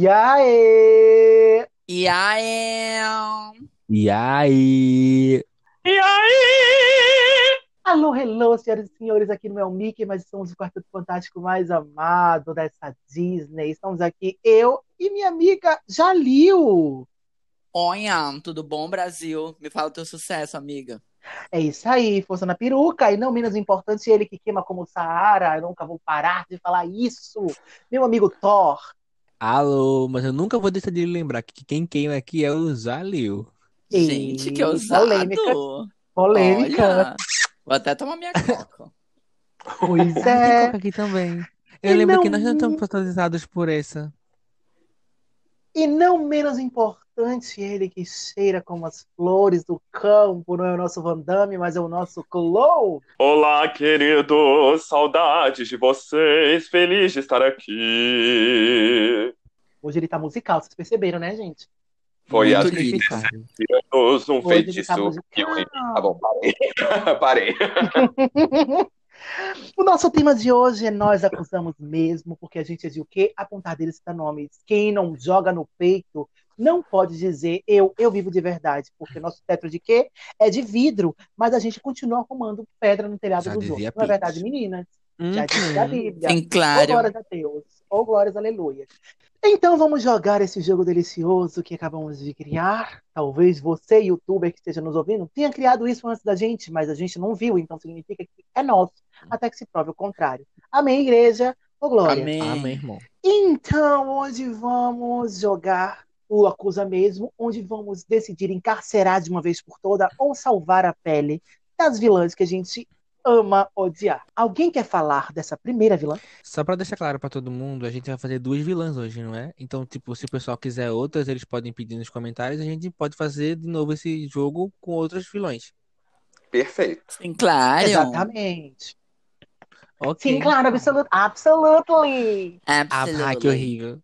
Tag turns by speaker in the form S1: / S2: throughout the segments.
S1: E aí?
S2: E aí?
S3: E aí?
S4: E aí?
S1: Alô, hello, senhoras e senhores, aqui no é o Mickey, mas somos o Quarteto Fantástico mais amado dessa Disney. Estamos aqui, eu e minha amiga Jalil.
S2: Olha, tudo bom, Brasil? Me fala o teu sucesso, amiga.
S1: É isso aí, força na peruca, e não menos importante, ele que queima como o Saara. Eu nunca vou parar de falar isso. Meu amigo Thor.
S3: Alô, mas eu nunca vou deixar de lembrar que quem queima aqui é o Zalil.
S2: Gente, que
S1: E
S2: ousado.
S1: Polêmica. Polêmica.
S2: Olha, vou até tomar minha coca.
S1: Pois é.
S3: coca aqui também.
S1: E
S3: Eu lembro
S1: não-
S3: que nós não estamos patrocinados por essa.
S1: E não menos importante, ele que cheira como as flores do campo, não é o nosso Van Damme, mas é o nosso Chloe.
S4: Olá, queridos, saudades de vocês, feliz de estar aqui.
S1: Hoje ele tá musical, vocês perceberam, né, gente?
S4: Foi 30
S3: Identificado.
S4: anos, um
S1: Hoje tá
S4: feitiço
S1: musical.
S4: eu... Tá bom, parei. parei.
S1: O nosso tema de hoje é Nós Acusamos Mesmo, porque a gente é de o quê? Apontar deles está nomes. Quem não joga no peito não pode dizer eu, eu vivo de verdade, porque nosso teto de quê? É de vidro, mas a gente continua arrumando pedra no telhado
S3: Já
S1: dos
S3: dizia
S1: outros. Não é verdade, meninas? Já disse a
S3: Uhum.
S1: Bíblia.
S2: Sim,
S1: Ou
S2: claro.
S1: glórias a Deus. Ou glórias, aleluia. Então vamos jogar esse jogo delicioso que acabamos de criar. Talvez você, youtuber que esteja nos ouvindo, tenha criado isso antes da gente, mas a gente não viu, então significa que é nosso, até que se prove o contrário. Amém, igreja? Ô, glória.
S2: Amém.
S3: Amém, irmão.
S1: Então, hoje vamos jogar o Acusa Mesmo, onde vamos decidir encarcerar de uma vez por toda ou salvar a pele das vilãs que a gente ama odiar. Alguém quer falar dessa primeira vilã?
S3: Só pra deixar claro pra todo mundo, a gente vai fazer duas vilãs hoje, não é? Então, tipo, se o pessoal quiser outras, eles podem pedir nos comentários. A gente pode fazer de novo esse jogo com outros vilões.
S4: Perfeito.
S2: Sim, claro.
S1: Exatamente.
S3: Ok.
S1: Sim, claro, absolut absolutely.
S3: Ah,
S2: Absolutely.
S3: que horrível.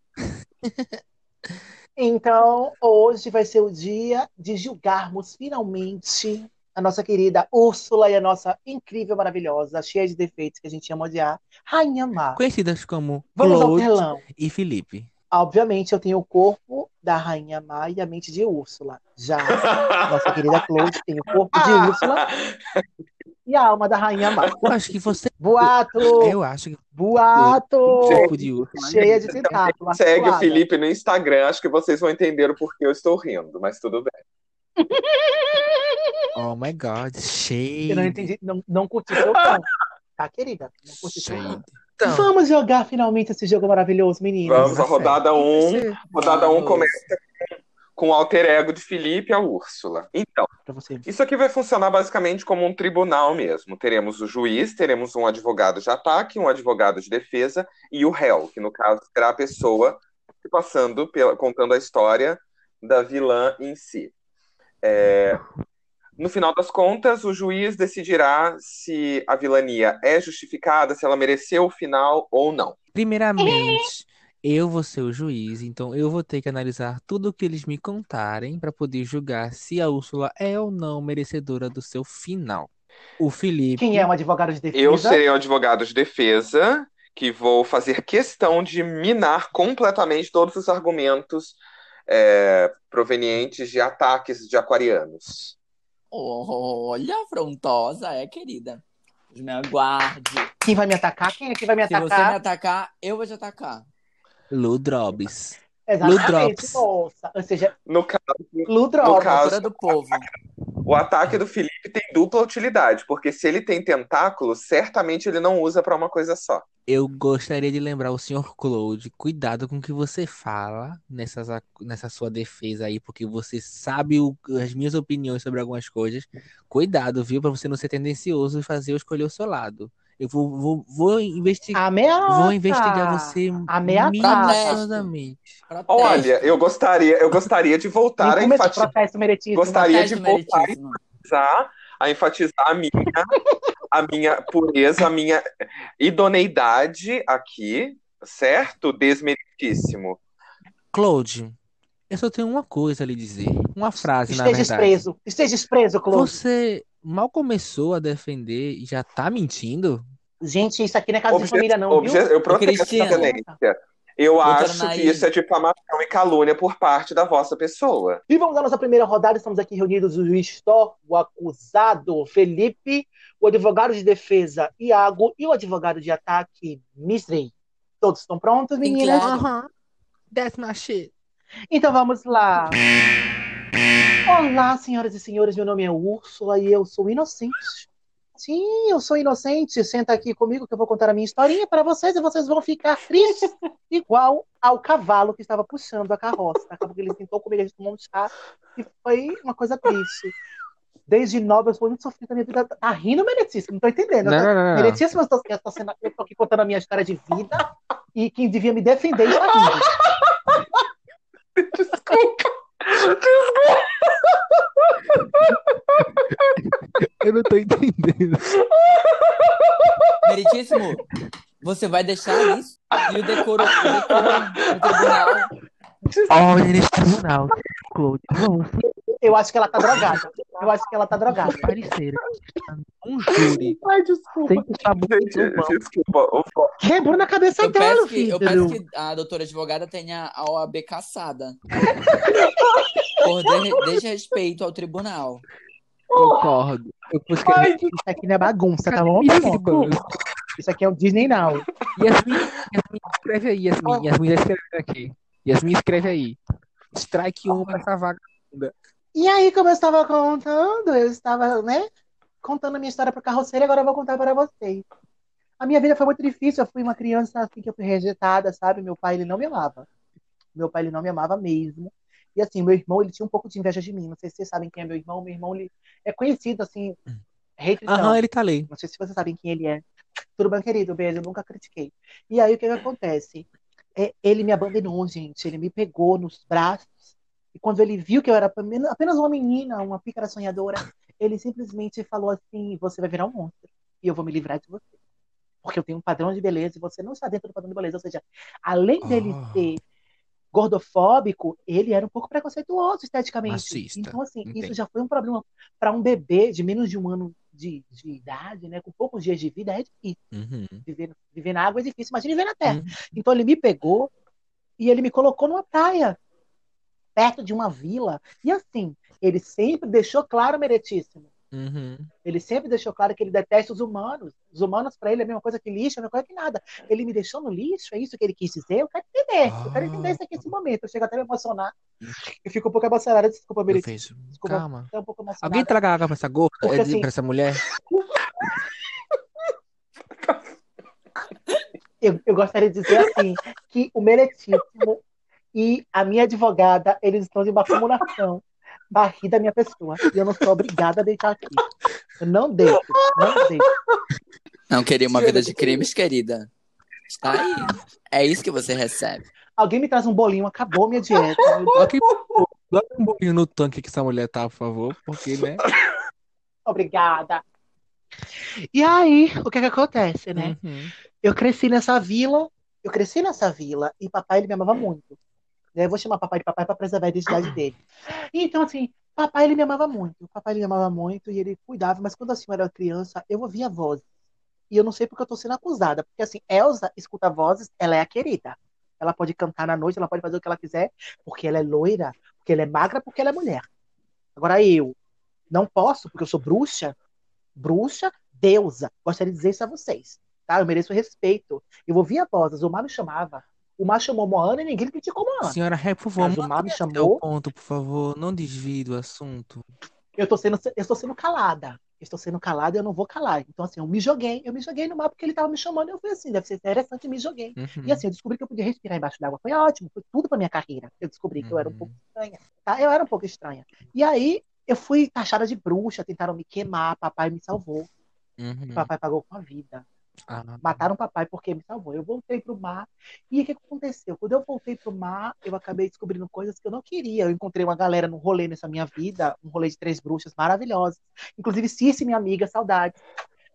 S1: Então, hoje vai ser o dia de julgarmos finalmente a nossa querida Úrsula e a nossa incrível, maravilhosa, cheia de defeitos que a gente ama odiar, Rainha Má.
S3: Conhecidas como
S1: Vamos ao
S3: Claude
S1: telão.
S3: e Felipe.
S1: Obviamente, eu tenho o corpo da Rainha Má e a mente de Úrsula. Já a nossa querida Claude tem o corpo de Úrsula e a alma da Rainha Má.
S3: Eu acho que você.
S1: Boato!
S3: Eu acho que
S1: Boato!
S3: corpo de Úrsula.
S1: Cheia de tentáculos.
S4: Segue o. Felipe no Instagram, acho que vocês vão entender o porquê eu estou rindo, mas tudo bem.
S3: Oh my god, shade.
S1: Eu não entendi, não, não curti seu tom. Tá, querida? Não curti seu.
S3: Então,
S1: Vamos jogar finalmente esse jogo maravilhoso, meninos.
S4: Vamos, a rodada 1. Um, rodada 1 um começa com o alter ego de Felipe e a Úrsula. Então. Isso aqui vai funcionar basicamente como um tribunal mesmo. Teremos o juiz, teremos um advogado de ataque, um advogado de defesa e o réu, que no caso será a pessoa passando pela, contando a história da vilã em si. É, no final das contas, o juiz decidirá se a vilania é justificada, se ela mereceu o final ou não.
S3: Primeiramente, eu vou ser o juiz, então eu vou ter que analisar tudo o que eles me contarem para poder julgar se a Úrsula é ou não merecedora do seu final. O Felipe.
S1: Quem é um advogado de defesa?
S4: Eu serei um advogado de defesa que vou fazer questão de minar completamente todos os argumentos é, provenientes de ataques de aquarianos.
S2: Olha, afrontosa, é, querida. Me aguarde.
S1: Quem vai me atacar? Quem é que vai me
S2: Se você me
S1: atacar?
S2: atacar, eu vou te atacar.
S3: Ludrobes.
S1: Exatamente,
S3: Ludrops.
S1: moça. Ou seja,
S4: No caso,
S1: Ludrops.
S4: No caso-
S2: do povo.
S4: O ataque do Felipe tem dupla utilidade, porque se ele tem tentáculos, certamente ele não usa para uma coisa só.
S3: Eu gostaria de lembrar o senhor Claude, cuidado com o que você fala nessas, nessa sua defesa aí, porque você sabe o- as minhas opiniões sobre algumas coisas. Cuidado, viu, para você não ser tendencioso e fazer eu escolher o seu lado. Eu vou, vou, vou investigar.
S1: Ameaça.
S3: Vou investigar você minuciosamente.
S4: Olha, eu gostaria, eu gostaria de voltar a enfatizar. Gostaria de voltar
S2: meritíssimo.
S4: a enfatizar a minha, a minha pureza, a minha idoneidade aqui, certo? Desmeritíssimo.
S3: Claude, eu só tenho uma coisa a lhe dizer. Uma frase, na
S1: Esteja
S3: verdade.
S1: preso. Esteja preso, Claude.
S3: Você mal começou a defender e já tá mentindo?
S1: Gente, isso aqui não é casa de
S4: Obje-
S1: família, não,
S4: obje-
S1: viu?
S4: eu protesto violência. Eu
S2: Doutora
S4: acho que isso é difamação e calúnia por parte da vossa pessoa.
S1: E vamos à nossa primeira rodada. Estamos aqui reunidos o juiz Thor, o acusado Felipe, o advogado de defesa Iago e o advogado de ataque Misrei. Todos estão prontos, meninas?
S3: Aham. That's my shit.
S1: Então vamos lá. Olá, senhoras e senhores. Meu nome é Úrsula e eu sou inocente. Sim, eu sou inocente. Senta aqui comigo que eu vou contar a minha historinha para vocês e vocês vão ficar tristes, igual ao cavalo que estava puxando a carroça. Acabou que ele tentou comigo, a gente tomou um chá e foi uma coisa triste. Desde nova eu sou muito sofrida na minha vida. Tá rindo, Meretíssimo? Não tô entendendo.
S3: Não, não, não.
S1: Meretíssimo, eu tô, eu, tô sendo- eu tô aqui contando a minha história de vida e quem devia me defender está rindo.
S3: Eu não tô entendendo.
S2: Meritíssimo, você vai deixar isso? E o decoro, o decoro no tribunal.
S3: Olha nesse tribunal. Claude, vamos
S1: Eu acho que ela tá drogada. Eu acho que ela tá drogada.
S3: parecer. Um júri.
S1: Ai, desculpa.
S3: Sem saber
S4: Gente, desculpa. o-
S1: Quebrou na cabeça
S2: Eu
S1: dela,
S2: peço, que,
S1: filho.
S2: eu peço que a doutora advogada tenha a OAB caçada. Por de, desrespeito ao tribunal.
S3: Concordo. Eu
S1: Ai, isso aqui não é bagunça, tá bom? Tá
S3: banco?
S1: Isso aqui é o Disney Now.
S3: Yasmin, Yasmin, escreve aí, Yasmin. Yasmin já escreve aqui. Yasmin, escreve aí. Strike 1 pra essa vaga.
S1: E aí, como eu estava contando, eu estava, né, contando a minha história para carroceiro, agora eu vou contar para vocês. A minha vida foi muito difícil, eu fui uma criança assim que eu fui rejeitada, sabe? Meu pai, ele não me amava. Meu pai, ele não me amava mesmo. E assim, meu irmão, ele tinha um pouco de inveja de mim. Não sei se vocês sabem quem é meu irmão. Meu irmão, ele é conhecido, assim, não.
S3: Aham, ele tá ali.
S1: Não sei se vocês sabem quem ele é. Tudo bem, querido? Beijo, eu nunca critiquei. E aí, o que que acontece? É, ele me abandonou, gente. Ele me pegou nos braços. E quando ele viu que eu era apenas uma menina, uma pícara sonhadora, ele simplesmente falou assim: Você vai virar um monstro. E eu vou me livrar de você. Porque eu tenho um padrão de beleza e você não está dentro do padrão de beleza. Ou seja, além dele
S3: Ah.
S1: ser gordofóbico, ele era um pouco preconceituoso esteticamente.
S3: Machista.
S1: Então, assim,
S3: Entendi.
S1: isso já foi um problema para um bebê de menos de um ano de, de idade, né? Com poucos dias de vida, é difícil.
S3: Uhum.
S1: Viver, viver na água é difícil, imagina viver na terra.
S3: Uhum.
S1: Então ele me pegou e ele me colocou numa praia, perto de uma vila. E assim, ele sempre deixou claro, Meretíssimo.
S3: Uhum.
S1: Ele sempre deixou claro que ele detesta os humanos. Os humanos, para ele, é a mesma coisa que lixo, é a mesma coisa que nada. Ele me deixou no lixo, é isso que ele quis dizer? Eu quero entender. Eu quero entender isso aqui nesse momento. Eu chego até a me emocionar. Eu fico um pouco emocionada. Desculpa, Meretíssimo. Desculpa,
S3: Calma.
S1: um pouco emocionada.
S3: Alguém traga água pra essa gorda?
S1: Porque,
S3: É,
S1: assim-
S3: Pra essa mulher?
S1: eu, eu gostaria de dizer assim, que o Meretíssimo e a minha advogada, eles estão de uma acumulação rir da minha pessoa. E eu não sou obrigada a deitar aqui. Eu não deito, não deito.
S2: Não queria uma vida de crimes, querida. Está aí. É isso que você recebe.
S1: Alguém me traz um bolinho, acabou minha dieta.
S3: Dá um pouquinho no tanque que essa mulher tá, por favor, porque, né?
S1: Obrigada. E aí, o que que acontece, né?
S3: Uhum.
S1: Eu cresci nessa vila, eu cresci nessa vila e papai ele me amava muito. Né, Eu vou chamar papai de papai para preservar a identidade dele. Então, assim, papai ele me amava muito. Papai ele me amava muito e ele cuidava, mas quando assim eu era criança, eu ouvia vozes. E eu não sei porque eu tô sendo acusada. Porque assim, Elsa escuta vozes, ela é a querida. Ela pode cantar na noite, ela pode fazer o que ela quiser, porque ela é loira, porque ela é magra, porque ela é mulher. Agora eu não posso, porque eu sou bruxa, bruxa, deusa. Gostaria de dizer isso a vocês. Tá? Eu mereço respeito. Eu ouvia vozes, o mar me chamava. O mar chamou Moana e ninguém criticou Moana.
S3: Senhora Ré, por favor,
S1: Mas o mar me chamou.
S3: o ponto, por favor. Não desvie do assunto.
S1: Eu tô sendo, eu estou sendo calada. Eu estou sendo calada e eu não vou calar. Então, assim, eu me joguei, eu me joguei no mar porque ele estava me chamando. Eu fui assim, deve ser interessante, me joguei.
S3: Uhum.
S1: E assim, eu descobri que eu podia respirar embaixo d'água. Foi ótimo, foi tudo pra minha carreira. Eu descobri que eu era um
S3: Uhum.
S1: pouco estranha. Tá? Eu era um pouco estranha. E aí, eu fui taxada de bruxa, tentaram me queimar, papai me salvou.
S3: Uhum.
S1: Papai pagou com a vida.
S3: Ah,
S1: Mataram o papai porque me salvou. Eu voltei pro mar. E o que que aconteceu? Quando eu voltei pro mar, eu acabei descobrindo coisas que eu não queria. Eu encontrei uma galera num rolê nessa minha vida, um rolê de três bruxas maravilhosas. Inclusive, Cici, minha amiga, saudade.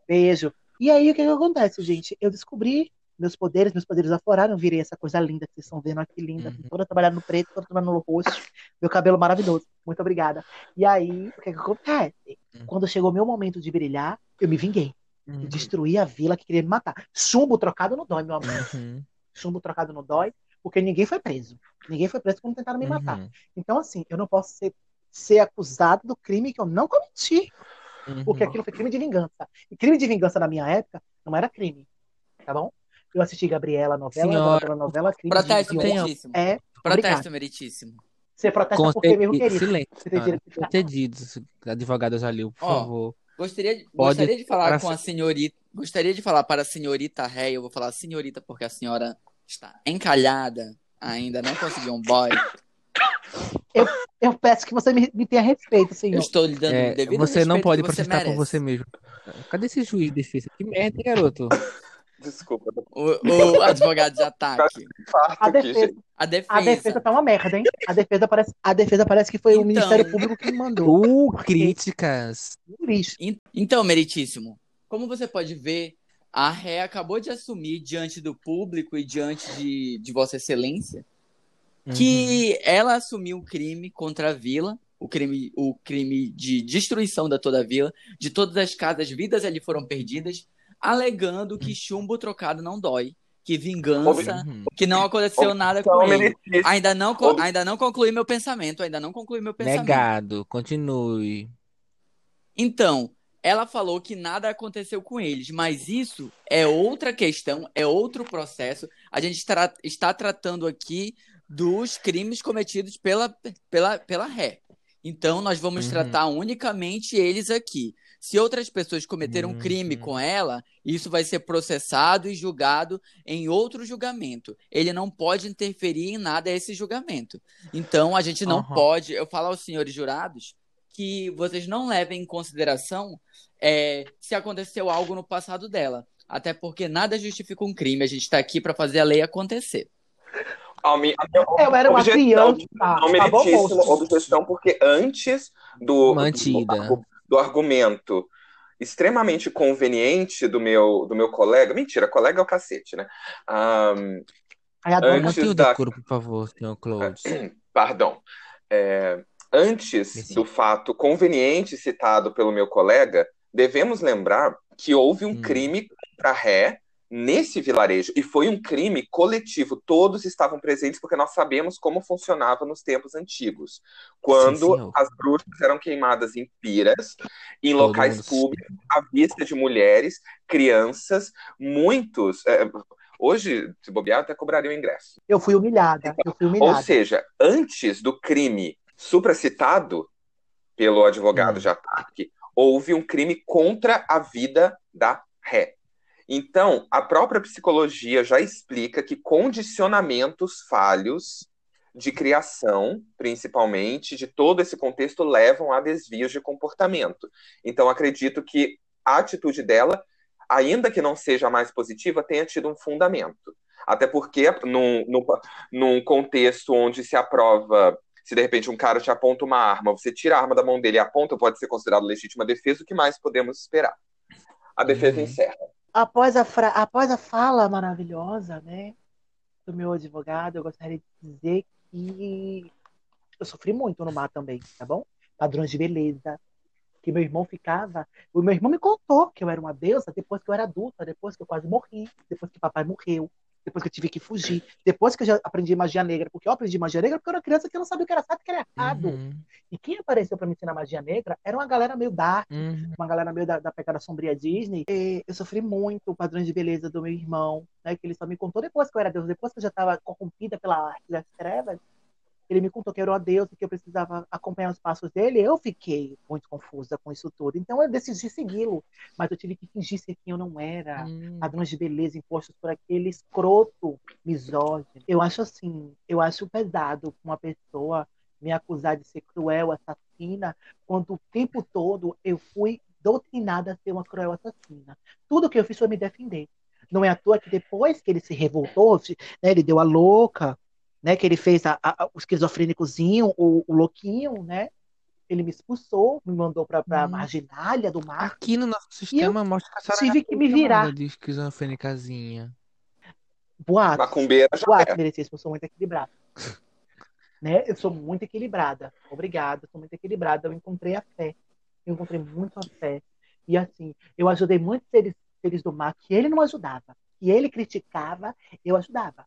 S1: Beijo. E aí, o que que acontece, gente? Eu descobri meus poderes, meus poderes afloraram, eu virei essa coisa linda que vocês estão vendo aqui, linda,
S3: Uhum.
S1: toda trabalhada no preto, toda trabalhada no roxo, meu cabelo maravilhoso. Muito obrigada. E aí, o que que acontece?
S3: Uhum.
S1: Quando chegou o meu momento de brilhar, eu me vinguei e
S3: uhum.
S1: destruí a vila que queria me matar. Chumbo trocado não dói, meu amor.
S3: Uhum.
S1: Chumbo trocado não dói. Porque ninguém foi preso. Ninguém foi preso quando tentaram me matar.
S3: Uhum,
S1: Então, assim, eu não posso ser, ser acusado do crime que eu não cometi. Porque
S3: uhum.
S1: aquilo foi crime de vingança. E crime de vingança na minha época não era crime. Tá bom? Eu assisti Gabriela, novela,
S3: Senhora,
S1: novela, crime de
S2: Protesto
S1: vingança.
S2: meritíssimo.
S1: É,
S2: Protesto
S1: obrigado.
S2: meritíssimo.
S1: Você protesta porque mesmo
S3: Concedi-
S1: querido.
S3: Silêncio,
S1: Você tem direito de
S3: advogado Jalil, por
S2: Ó,
S3: favor.
S2: Gostaria, de-
S3: Pode
S2: gostaria de falar
S3: para-
S2: com a senhorita. Gostaria de falar para a senhorita Ré. Eu vou falar senhorita porque a senhora está encalhada. Ainda não conseguiu um boy.
S1: Eu peço que você me, me tenha respeito,
S2: Eu
S1: senhor.
S2: estou lhe dando o
S3: É,
S2: devido
S3: você não pode protestar por
S2: merece.
S3: você mesmo. Cadê esse juiz de defesa? Que merda, hein, garoto?
S4: Desculpa,
S2: O, o advogado de ataque.
S1: A defesa.
S2: A
S1: a
S2: defesa.
S1: defesa tá uma merda, hein? A defesa parece, a defesa parece que foi o
S2: Então.
S1: Ministério Público que mandou.
S3: Uh, críticas.
S2: Então, meritíssimo, como você pode ver, a Ré acabou de assumir diante do público e diante de, de Vossa Excelência
S3: Uhum.
S2: que ela assumiu o crime contra a vila, o crime, o crime de destruição da toda a vila, de todas as casas, vidas ali foram perdidas, alegando que chumbo trocado não dói, que vingança,
S3: Uhum.
S2: que não aconteceu nada com ele. Ainda não, ainda não concluí meu pensamento, ainda não concluí meu pensamento.
S3: Negado. Continue.
S2: Então, ela falou que nada aconteceu com eles, mas isso é outra questão, é outro processo. A gente tra- está tratando aqui dos crimes cometidos pela, pela, pela ré. Então, nós vamos
S3: Uhum.
S2: tratar unicamente eles aqui. Se outras pessoas cometeram
S3: Uhum.
S2: crime com ela, isso vai ser processado e julgado em outro julgamento. Ele não pode interferir em nada esse julgamento. Então, a gente não
S3: Aham.
S2: pode. Eu falo aos senhores jurados que vocês não levem em consideração é, se aconteceu algo no passado dela. Até porque nada justifica um crime. A gente está aqui para fazer a lei acontecer.
S4: A minha, a minha
S1: Eu era uma criança.
S4: não
S1: tá bom,
S4: meritíssimo,
S1: moço?
S4: objeção, porque antes do,
S3: Mantida.
S4: do, argu- do argumento extremamente conveniente do meu, do meu colega, mentira, colega é o cacete, né?
S1: Dona-
S4: Antes da-
S3: decoro, por favor, senhor Claude.
S4: pardon. É, antes
S3: Merci.
S4: do fato conveniente citado pelo meu colega, devemos lembrar que houve um
S3: Hum.
S4: crime contra ré nesse vilarejo. E foi um crime coletivo. Todos estavam presentes porque nós sabemos como funcionava nos tempos antigos. Quando
S3: senhor.
S4: as bruxas eram queimadas em piras, em
S3: Todo
S4: locais públicos, à vista de mulheres, crianças, muitos. é, hoje, se bobear, até cobraria o ingresso.
S1: Eu fui humilhada. Eu fui
S4: Ou
S1: humilhada.
S4: seja, antes do crime supracitado pelo advogado
S3: Hum.
S4: de ataque, houve um crime contra a vida da ré. Então, a própria psicologia já explica que condicionamentos falhos de criação, principalmente, de todo esse contexto, levam a desvios de comportamento. Então, acredito que a atitude dela, ainda que não seja mais positiva, tenha tido um fundamento. Até porque, num, num, num contexto onde se aprova, se de repente um cara te aponta uma arma, você tira a arma da mão dele e aponta, pode ser considerado legítima defesa, o que mais podemos esperar? A defesa
S3: Uhum.
S4: encerra.
S1: Após a, fra- Após a fala maravilhosa, né, do meu advogado, eu gostaria de dizer que eu sofri muito no mar também, tá bom? Padrões de beleza. Que meu irmão ficava. O meu irmão me contou que eu era uma deusa depois que eu era adulta, depois que eu quase morri, depois que papai morreu, depois que eu tive que fugir, depois que eu já aprendi magia negra. Porque eu aprendi magia negra porque eu era criança que eu não sabia o que era certo e o que era errado.
S3: Uhum,
S1: E quem apareceu pra me ensinar magia negra era uma galera meio dark,
S3: uhum.
S1: uma galera meio da, da pegada sombria Disney. E eu sofri muito o padrão de beleza do meu irmão, né? Que ele só me contou depois que eu era Deus, depois que eu já estava corrompida pela arte das trevas. Ele me contou que era uma deusa, que eu precisava acompanhar os passos dele. Eu fiquei muito confusa com isso tudo. Então eu decidi segui-lo. Mas eu tive que fingir ser quem eu não era.
S3: Hum.
S1: Padrões de beleza impostos por aquele escroto misógino. Eu acho assim, eu acho pesado uma pessoa me acusar de ser cruel, assassina, quando o tempo todo eu fui doutrinada a ser uma cruel assassina. Tudo que eu fiz foi me defender. Não é à toa que depois que ele se revoltou, né, ele deu a louca, né, que ele fez a, a, o esquizofrênicozinho, o, o louquinho, né? Ele me expulsou, me mandou para a
S3: Hum.
S1: marginália do mar.
S3: Aqui no nosso sistema mostra que a senhora
S1: tive que me virar.
S3: de esquizofrênicazinha.
S1: Boatos.
S4: Macumbeira já
S1: Boatos,
S4: é.
S1: merecismo, eu sou muito equilibrada. né? Eu sou muito equilibrada. Obrigada, sou muito equilibrada. Eu encontrei a fé. Eu encontrei muito a fé. E assim, eu ajudei muitos seres, seres do mar que ele não ajudava. Que ele criticava, eu ajudava.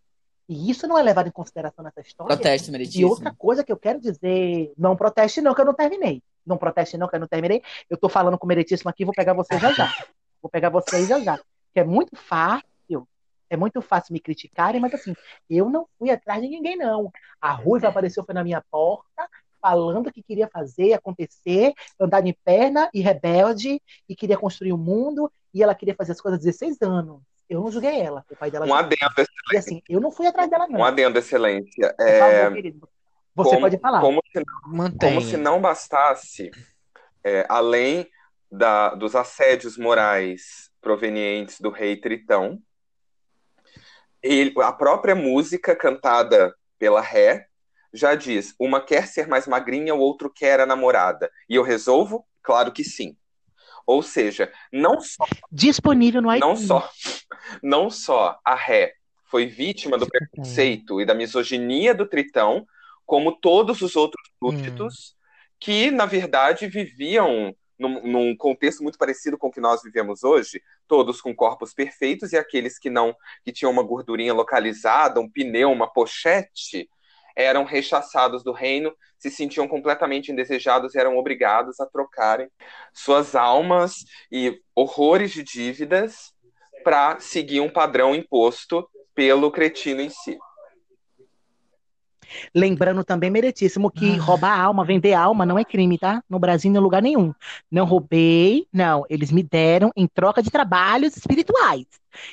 S1: E isso não é levado em consideração nessa história.
S2: Protesto,
S1: E
S2: meritíssimo.
S1: outra coisa que eu quero dizer, não proteste não, que eu não terminei. Não proteste não, que eu não terminei. Eu tô falando com o meritíssimo aqui, vou pegar você já já. Vou pegar você já já. Que é muito fácil, é muito fácil me criticarem, mas assim, eu não fui atrás de ninguém, não. A Ruiva apareceu, foi na minha porta, falando que queria fazer acontecer, andar de perna e rebelde, e queria construir o mundo, e ela queria fazer as coisas há 16 anos. Eu não julguei ela, o pai dela
S4: Um adendo,
S1: E assim, eu não fui atrás dela, não.
S4: um adendo, excelência.
S1: Por
S4: É,
S1: favor. Você
S4: como,
S1: pode falar.
S4: Como se,
S3: Mantenha.
S4: como se não bastasse, é, além da- dos assédios morais provenientes do rei Tritão, ele- a própria música cantada pela Ré já diz: uma quer ser mais magrinha, o outro quer a namorada. E eu resolvo? Claro que sim. Ou seja, não só
S1: Disponível no
S4: não
S1: iTunes.
S4: só, não só a Ré foi vítima do preconceito e da misoginia do Tritão, como todos os outros súditos que, na verdade, viviam num, num contexto muito parecido com o que nós vivemos hoje, todos com corpos perfeitos e aqueles que não, que tinham uma gordurinha localizada, um pneu, uma pochete, eram rechaçados do reino, se sentiam completamente indesejados e eram obrigados a trocarem suas almas e horrores de dívidas para seguir um padrão imposto pelo cretino em si.
S1: Lembrando também, meritíssimo, que
S3: Ah.
S1: roubar alma, vender alma não é crime, tá? No Brasil, em lugar nenhum. Não roubei, não. Eles me deram em troca de trabalhos espirituais.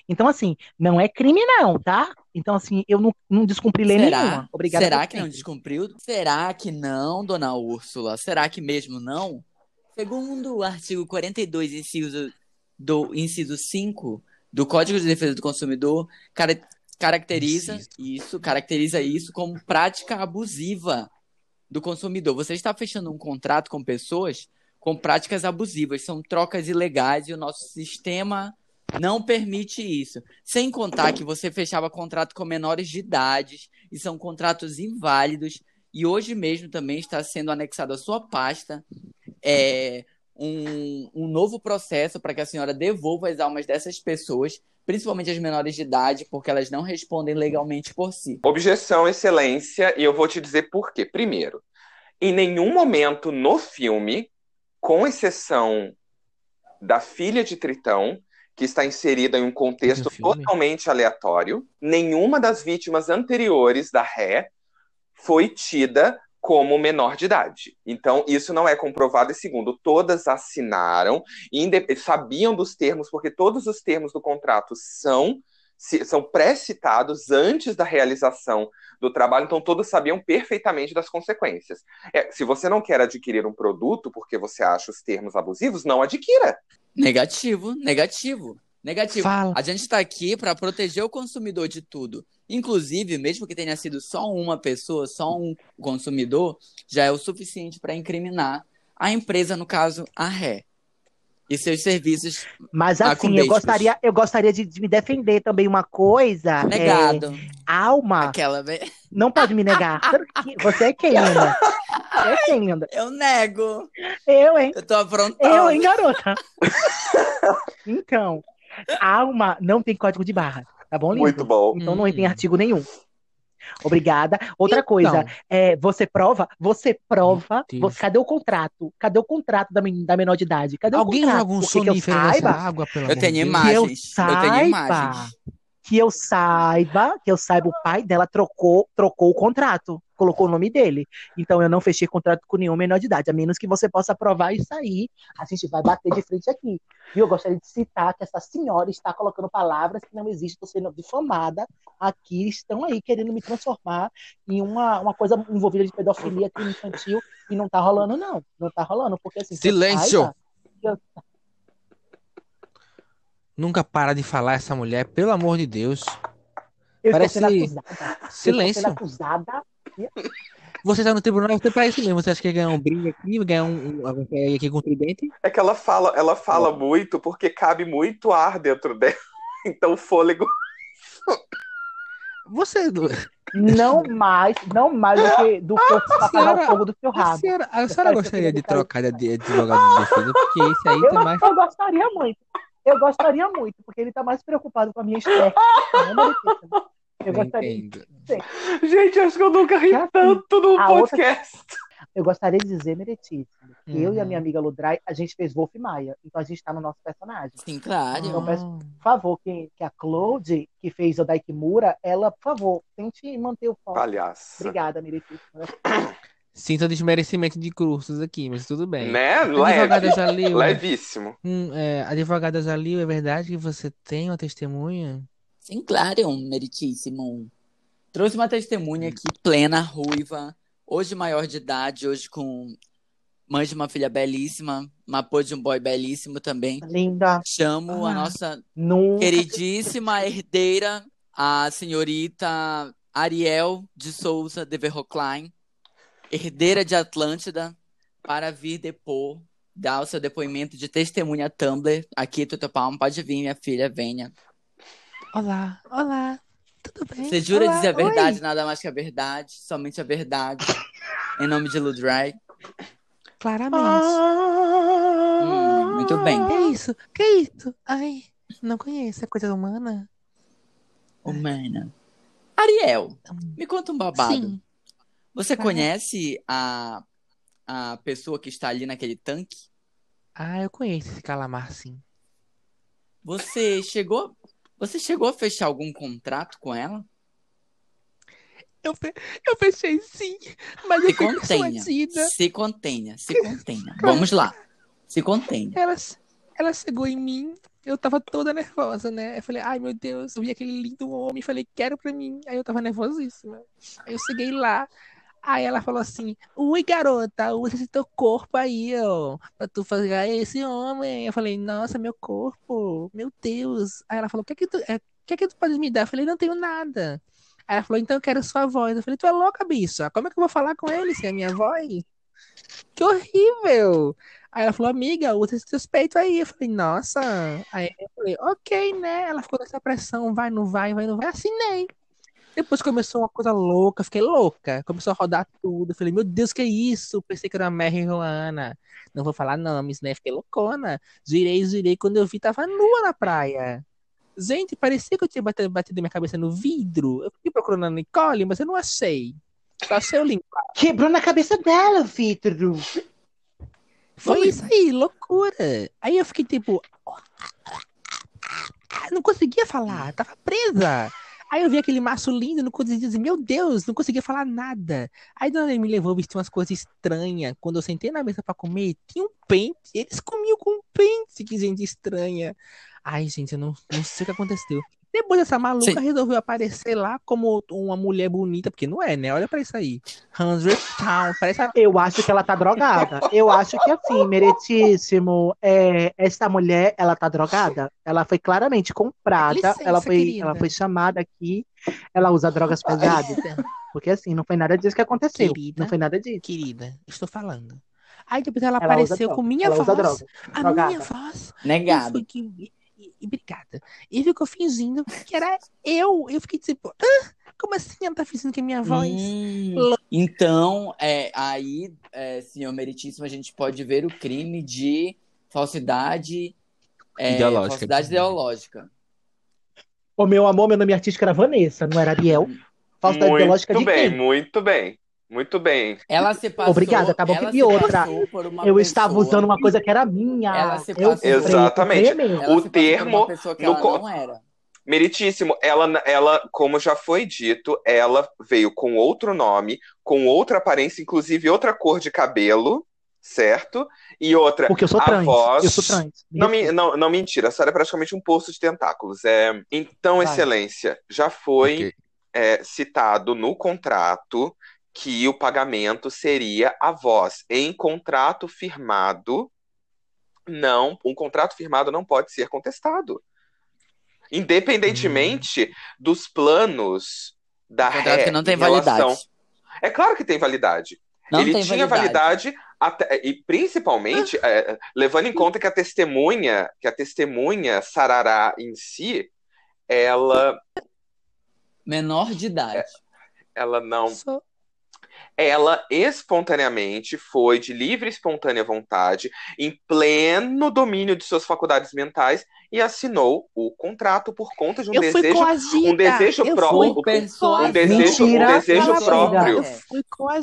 S1: Então, assim, não é crime, não, tá? Então, assim, eu não, não descumpri lei
S2: Será?
S1: nenhuma. Obrigada
S2: Será que não
S1: sempre.
S2: descumpriu? Será que não, dona Úrsula? Será que mesmo não? Segundo o artigo 42, inciso, do inciso 5 do Código de Defesa do Consumidor, cara- caracteriza isso, caracteriza isso como prática abusiva do consumidor. Você está fechando um contrato com pessoas com práticas abusivas, são trocas ilegais e o nosso sistema não permite isso. Sem contar que você fechava contrato com menores de idade e são contratos inválidos. E hoje mesmo também está sendo anexado à sua pasta é, um, um novo processo para que a senhora devolva as almas dessas pessoas, principalmente as menores de idade, porque elas não respondem legalmente por si.
S4: Objeção, excelência, e eu vou te dizer por quê. Primeiro, em nenhum momento no filme, com exceção da filha de Tritão, que está inserida em um contexto totalmente aleatório, nenhuma das vítimas anteriores da Ré foi tida como menor de idade. Então, isso não é comprovado. E segundo, todas assinaram, sabiam dos termos, porque todos os termos do contrato são, são pré-citados antes da realização do trabalho, então todos sabiam perfeitamente das consequências. É, se você não quer adquirir um produto porque você acha os termos abusivos, não adquira.
S2: Negativo, negativo, negativo.
S3: Fala.
S2: A gente está aqui para proteger o consumidor de tudo. Inclusive, mesmo que tenha sido só uma pessoa, só um consumidor, já é o suficiente para incriminar a empresa, no caso, a Ré. E seus serviços
S1: Mas assim, eu gostaria, eu gostaria de, de me defender também uma coisa.
S2: negado.
S1: É, alma,
S2: Aquela. ve-
S1: não pode me negar. Você é quem, linda? Você é quem, linda?
S2: Eu nego.
S1: Eu, hein?
S2: Eu tô
S1: Eu,
S2: aprontando.
S1: hein, garota? Então, alma não tem código de barra, tá bom, lindo?
S4: Muito bom.
S1: Então não tem
S3: Hum.
S1: artigo nenhum. Obrigada. Outra
S3: Então,
S1: coisa, é, você prova, você prova, você- cadê o contrato? Cadê o contrato da, men- da menor de idade? Cadê
S3: Alguém
S1: o contrato?
S3: joga um sonífero nessa água, pelo
S2: Eu tenho
S1: que eu
S2: imagens. Eu tenho imagens.
S1: Que eu saiba, que eu saiba, o pai dela trocou, trocou o contrato, colocou o nome dele. Então eu não fechei contrato com nenhum menor de idade, a menos que você possa provar isso aí. A gente vai bater de frente aqui. E eu gostaria de citar que essa senhora está colocando palavras que não existem, estou sendo difamada aqui, estão aí querendo me transformar em uma, uma coisa envolvida de pedofilia, crime infantil, e não tá rolando, não. Não tá rolando, porque assim.
S3: Silêncio!
S1: saiba, eu-
S3: Nunca para de falar essa mulher, pelo amor de Deus.
S1: eu
S3: Parece-
S1: estou sendo acusada. Eu
S3: Silêncio.
S1: estou sendo acusada
S3: Você tá no tribunal, você pra isso mesmo. Você acha que ganhar um brinde aqui, ganhar um, um aqui com um tridente?
S4: É que ela fala, ela fala muito porque cabe muito ar dentro dela. Então, o fôlego.
S3: Você.
S1: Não mais, não mais do que, do que eu apagar
S3: senhora-
S1: o fogo do seu
S3: A
S1: rabo.
S3: senhora, a senhora gostaria de trocar de advogado de defesa, porque esse aí
S1: Eu,
S3: tá mais.
S1: eu gostaria muito. Eu gostaria muito, porque ele tá mais preocupado com a minha estética. Letícia. Eu gostaria,
S3: Entendo.
S4: Gente, acho que eu nunca ri
S1: Já sim.
S4: tanto no
S1: A outra-
S4: podcast.
S1: eu gostaria de dizer, Meretíssimo, que eu e a
S3: Uhum.
S1: minha amiga Ludray, a gente fez Wolf Maia. Então a gente tá no nosso personagem.
S2: Sim, claro.
S1: Então, peço, por favor, que, que a Claude, que fez o Daikimura, ela, por favor, tente manter o foco.
S4: Palhaça.
S1: Obrigada, Meretíssimo.
S3: Sinto desmerecimento de cursos aqui, mas tudo bem.
S4: Né?
S3: A advogada
S4: Leve.
S3: já leu.
S4: Levíssimo.
S3: Hum, é, a advogada já leu, é verdade que você tem uma testemunha?
S2: Sim, claro, meritíssimo. Trouxe uma testemunha aqui, plena, ruiva, hoje maior de idade, hoje com mãe de uma filha belíssima, mapô de um boy belíssimo também.
S1: Linda.
S2: Chamo a
S1: Ah.
S2: nossa
S1: Nunca.
S2: queridíssima herdeira, a senhorita Ariel de Souza de Verrocline, herdeira de Atlântida, para vir depor, dar o seu depoimento de testemunha Tumblr. Aqui, Tuta Palma, pode vir, minha filha, venha.
S3: Olá, olá, tudo bem?
S2: Você jura
S3: Olá,
S2: dizer a
S3: oi.
S2: verdade, nada mais que a verdade, somente a verdade, em nome de Ludray?
S3: Claramente.
S2: Hum, muito bem.
S3: Que isso? Que isso? Ai, não conheço, é coisa humana?
S2: Humana. Ariel, me conta um babado.
S3: Sim.
S2: Você
S3: Tá.
S2: conhece a, a pessoa que está ali naquele tanque?
S3: Ah, eu conheço esse calamar, sim.
S2: Você chegou, você chegou a fechar algum contrato com ela?
S3: Eu, fe- eu fechei sim, mas
S2: Se
S3: eu
S2: contenha. Se contenha, se contenha. Vamos lá. Se contenha.
S3: Ela, ela chegou em mim, eu tava toda nervosa, né? Eu falei, ai meu Deus, eu vi aquele lindo homem, falei, quero pra mim. Aí eu tava nervosíssima. Aí eu cheguei lá, aí ela falou assim, ui garota, usa esse teu corpo aí, ó, pra tu fazer esse homem. Eu falei, nossa, meu corpo, meu Deus. Aí ela falou, o que é que tu, é, que é que tu pode me dar? Eu falei, não tenho nada. Aí ela falou, então eu quero sua voz. Eu falei, tu é louca, bicha, como é que eu vou falar com ele sem a minha voz? Que horrível! Aí ela falou, amiga, usa esses teus peitos aí. Eu falei, nossa. Aí eu falei, ok, né? Ela ficou nessa pressão, vai, não vai, vai, não vai. Assinei. Depois começou uma coisa louca, fiquei louca. Começou a rodar tudo. Falei, meu Deus, que é isso? Pensei que era a Mary Joana. Não vou falar nomes, né? Fiquei loucona. Girei, girei. Quando eu vi, tava nua na praia. Gente, parecia que eu tinha batido, batido minha cabeça no vidro. Eu fiquei procurando a Nicole, mas eu não achei. Só achei o link.
S1: Quebrou na cabeça dela, Vitor.
S3: Foi
S2: Foi.
S3: isso aí, loucura. Aí eu fiquei tipo. Não conseguia falar, tava presa. Aí eu vi aquele maço lindo, não conseguia dizer, meu Deus, não conseguia falar nada. Aí Dona Nery me levou a vestir umas coisas estranhas. Quando eu sentei na mesa pra comer, tinha um pente. Eles comiam com pente, que gente estranha. Ai, gente, eu não, não sei o que aconteceu. Depois essa maluca
S2: Sim.
S3: resolveu aparecer lá como uma mulher bonita, porque não é, né? Olha pra isso aí. Hundred Town, parece a
S1: Eu acho que ela tá drogada. Eu acho que assim, meritíssimo. É, essa mulher, ela tá drogada. Ela foi claramente comprada.
S3: Licença,
S1: ela, foi,
S3: querida.
S1: ela foi chamada aqui. Ela usa drogas pesadas. Porque assim, não foi nada disso que aconteceu.
S3: Querida.
S1: Não foi nada disso.
S3: querida, estou falando. Aí depois ela,
S1: Ela
S3: apareceu com minha
S1: ela usa
S3: voz.
S1: droga.
S3: A
S1: Drogada.
S3: minha voz.
S2: Negado.
S3: que... e, e- obrigada. E ficou fingindo que era eu. Eu fiquei tipo, ah, como assim ela tá fingindo que é minha voz?
S2: Hum, então, é, aí, é, senhor meritíssimo, a gente pode ver o crime de falsidade, é,
S3: Ideológica.
S2: falsidade ideológica.
S1: Ô, meu amor, meu nome artístico era Vanessa, não era Ariel. Falsidade ideológica
S4: Muito
S1: de
S4: bem,
S1: quem?
S4: muito bem. Muito bem.
S2: Ela se passou.
S1: Obrigada, tá bom.
S2: ela
S1: E
S2: se
S1: outra,
S2: passou por uma
S1: Eu estava usando uma coisa que era minha.
S2: Ela se passou-
S1: eu
S4: Exatamente. o
S2: se passou por
S4: termo
S2: que
S4: no
S2: não era.
S4: Meritíssimo, ela, ela, como já foi dito, ela veio com outro nome, com outra aparência, inclusive outra cor de cabelo, certo? E outra,
S1: Porque eu sou
S4: a
S1: trans.
S4: voz-
S1: Eu sou trans. Me
S4: Não, me- não, não mentira, a senhora é praticamente um poço de tentáculos. É, então,
S1: Vai.
S4: Excelência, já foi
S3: Ok.
S4: é, citado no contrato que o pagamento seria a voz. Em contrato firmado, não, um contrato firmado não pode ser contestado. Independentemente dos planos da ré
S2: que não tem
S4: em relação-
S2: validade.
S4: É claro que tem validade.
S2: Não
S4: ele
S2: tem
S4: tinha validade, até- e principalmente é, levando em conta que a testemunha, que a testemunha Sarará em si, ela,
S2: Menor de idade.
S4: ela não,
S3: Sou-
S4: ela espontaneamente foi de livre e espontânea vontade, em pleno domínio de suas faculdades mentais, e assinou o contrato por conta de um
S3: Eu
S4: desejo, um desejo próprio, um desejo, um desejo próprio.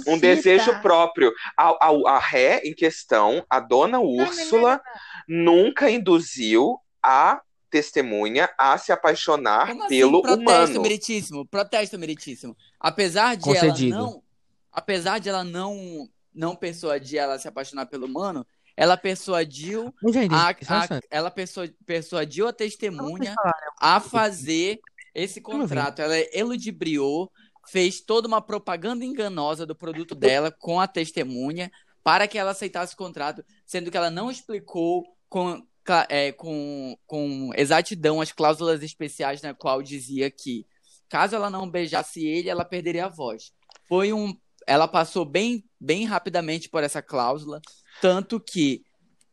S4: Um desejo próprio. A, a, a ré em questão, a dona Úrsula, nunca induziu a testemunha a se apaixonar
S2: Como assim?
S4: pelo
S2: protesto
S4: humano.
S2: meritíssimo, protesto meritíssimo. Apesar de
S3: Concedido.
S2: ela não, apesar de ela não não persuadir ela a se apaixonar pelo humano, ela persuadiu
S3: gente,
S2: a,
S3: um
S2: a- ela persua- persuadiu a testemunha
S3: falar,
S2: a fazer esse
S3: ouvindo?
S2: contrato. Ela eludibriou, fez toda uma propaganda enganosa do produto dela com a testemunha para que ela aceitasse o contrato, sendo que ela não explicou com, é, com, com exatidão as cláusulas especiais na qual dizia que caso ela não beijasse ele, ela perderia a voz. Foi um, ela passou bem, bem rapidamente por essa cláusula, tanto que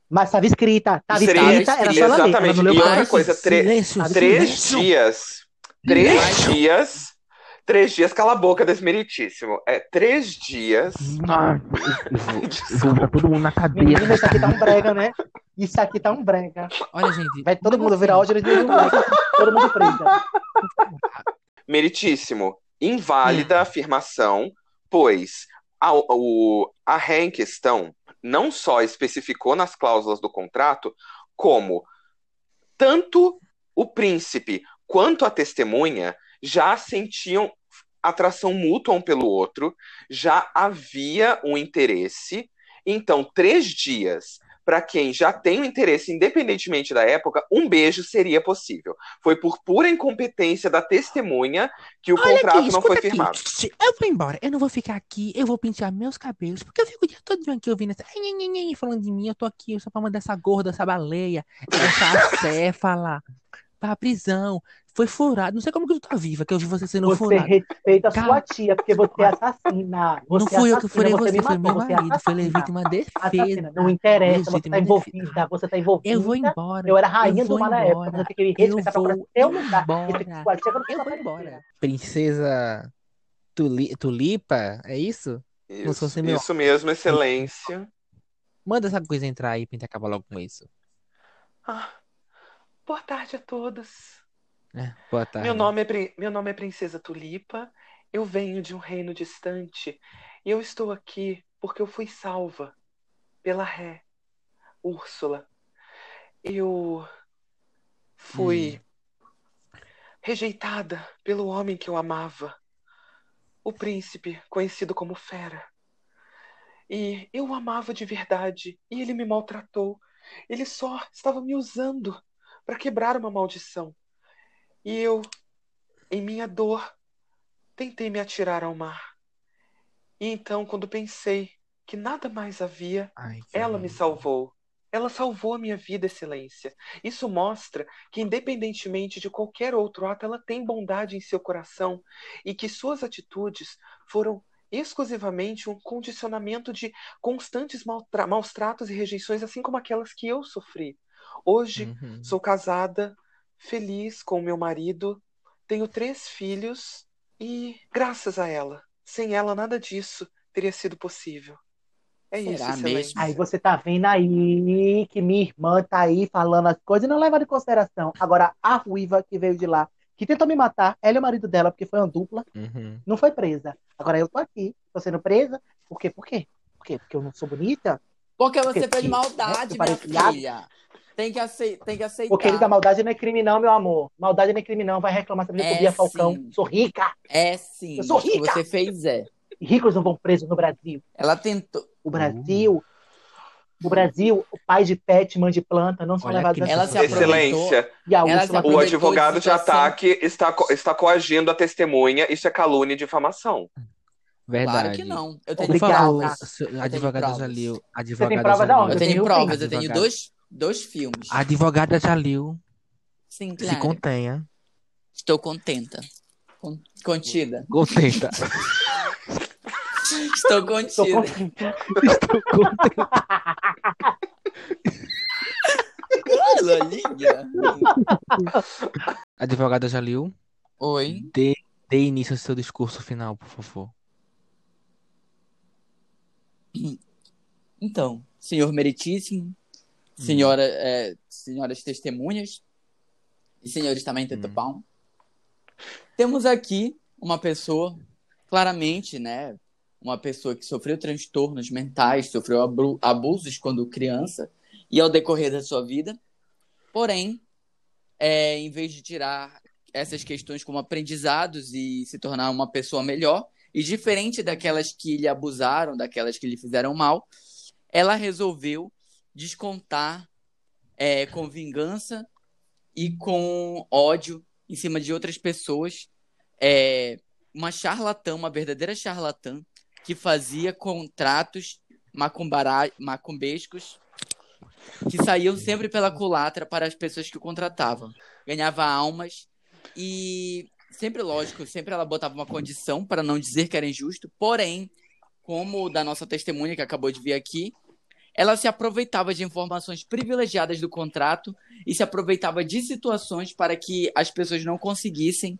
S1: Mas estava escrita, estava escrita, era só ela ler.
S4: exatamente.
S1: ela não leu
S4: E outra coisa,
S3: Silêncio,
S4: Três
S3: silêncio.
S4: dias. Três
S2: Mas-
S4: dias. Três dias, cala a boca, desmeritíssimo. É três dias.
S3: Botar todo mundo na cadeia.
S1: Menina, isso aqui tá um brega, né? Isso aqui tá um brega.
S3: Olha, gente.
S1: Vai todo mundo virar
S3: assim?
S1: hoje, eles viram todo mundo preso.
S4: Meritíssimo. Inválida a afirmação, pois a, o, a ré em questão não só especificou nas cláusulas do contrato, como tanto o príncipe quanto a testemunha já sentiam atração mútua um pelo outro, já havia um interesse. Então, três dias para quem já tem um interesse, independentemente da época, um beijo seria possível. Foi por pura incompetência da testemunha que o
S3: Olha
S4: contrato
S3: aqui,
S4: não foi
S3: aqui.
S4: firmado.
S3: Eu vou embora. Eu não vou ficar aqui. Eu vou pentear meus cabelos. Porque eu fico o dia todo aqui ouvindo essa. Falando de mim. Eu tô aqui só pra mandar essa gorda, essa baleia, essa acéfala pra prisão. Foi furado. Não sei como que tu tá viva, que eu vi você sendo
S1: Você
S3: furado.
S1: respeita a sua tia, porque você é assassina.
S3: Não
S1: Você
S3: fui eu que furei você,
S1: me
S3: foi meu
S1: você é
S3: marido. Foi legítima defesa.
S1: Assassina. Não interessa, você tá
S3: defesa.
S1: envolvida, você tá envolvida.
S3: Eu vou embora.
S1: Eu era rainha
S3: Eu
S1: do na época, você tem que me
S3: Eu
S1: respeitar
S3: vou
S1: pra seu lugar.
S3: embora.
S1: Tia, eu não
S3: Eu vou embora. Princesa Tuli- Tulipa, é isso?
S4: Isso,
S3: sem meu-
S4: isso mesmo, excelência.
S3: Manda essa coisa entrar aí pra gente acabar logo com isso.
S4: Ah, boa tarde a todos.
S3: É, boa tarde.
S4: Meu nome, é, meu nome é Princesa Tulipa. Eu venho de um reino distante e eu estou aqui porque eu fui salva pela Ré, Úrsula. Eu fui rejeitada pelo homem que eu amava, o príncipe conhecido como Fera. E eu o amava de verdade e ele me maltratou. Ele só estava me usando para quebrar uma maldição. E eu, em minha dor, tentei me atirar ao mar. E então, quando pensei que nada mais havia,
S3: Ai,
S4: ela me
S3: horror.
S4: salvou. Ela salvou a minha vida, Excelência. Isso mostra que, independentemente de qualquer outro ato, ela tem bondade em seu coração e que suas atitudes foram exclusivamente um condicionamento de constantes maus tratos e rejeições, assim como aquelas que eu sofri. Hoje,
S3: Uhum.
S4: Sou casada, feliz com o meu marido, tenho três filhos e, graças a ela, sem ela nada disso teria sido possível. É
S2: Será
S4: isso,
S2: mesmo?
S1: Aí você tá vendo aí que minha irmã tá aí falando as coisas e não leva em consideração. Agora, a ruiva que veio de lá, que tentou me matar, ela e o marido dela, porque foi uma dupla,
S3: Uhum.
S1: não foi presa. Agora eu tô aqui, tô sendo presa. Por quê? Por quê? Por quê? Porque eu não sou bonita?
S2: Porque você
S1: Porque,
S2: fez maldade, minha filha. Tem que, acei tem que aceitar.
S1: Ô, querida, maldade não é crime não, meu amor. Maldade não é crime não. Vai reclamar sobre
S2: É,
S1: é, Bia Falcão.
S2: sim.
S1: Sou rica.
S2: É sim.
S1: Eu sou
S2: o que
S1: rica.
S2: você fez é.
S1: Ricos não vão presos no Brasil.
S2: Ela tentou.
S1: O Brasil... O Brasil, o pai de pet, mãe de planta, não são
S3: Olha
S1: levados a
S2: Ela se.
S4: Excelência,
S1: E a
S2: ela se
S1: Úrsula
S4: o advogado
S2: de
S4: ataque está, co- está coagindo a testemunha. Isso é calúnia e difamação.
S3: Verdade.
S2: Claro que não. Eu tenho
S3: favor,
S2: provas.
S3: advogada
S2: provas.
S3: Jalil.
S1: tem
S3: Advogada
S1: prova da
S3: Jalil.
S1: onde?
S2: Eu tenho provas, eu tenho
S3: Advogado.
S2: dois, dois filmes.
S3: Advogada Jalil,
S2: Sim,
S3: se
S2: claro.
S3: contenha.
S2: Estou contenta. Con- Contida.
S3: Contenta.
S2: Estou contida.
S3: Estou contenta.
S2: Ai, Lolinha.
S3: Advogada Jalil,
S2: Oi.
S3: dê, dê início ao seu discurso final, por favor.
S2: Então, senhor meritíssimo, senhora, é, senhoras testemunhas e senhores também tetapão, temos aqui uma pessoa, claramente, né, uma pessoa que sofreu transtornos mentais, sofreu abu- abusos quando criança e ao decorrer da sua vida, porém, é, em vez de tirar essas questões como aprendizados e se tornar uma pessoa melhor, e diferente daquelas que lhe abusaram, daquelas que lhe fizeram mal, ela resolveu descontar é, com vingança e com ódio em cima de outras pessoas. É, uma charlatã, uma verdadeira charlatã, que fazia contratos macumbescos que saíam sempre pela culatra para as pessoas que o contratavam. Ganhava almas e sempre, lógico, sempre ela botava uma condição para não dizer que era injusto, porém, como da nossa testemunha que acabou de vir aqui, ela se aproveitava de informações privilegiadas do contrato e se aproveitava de situações para que as pessoas não conseguissem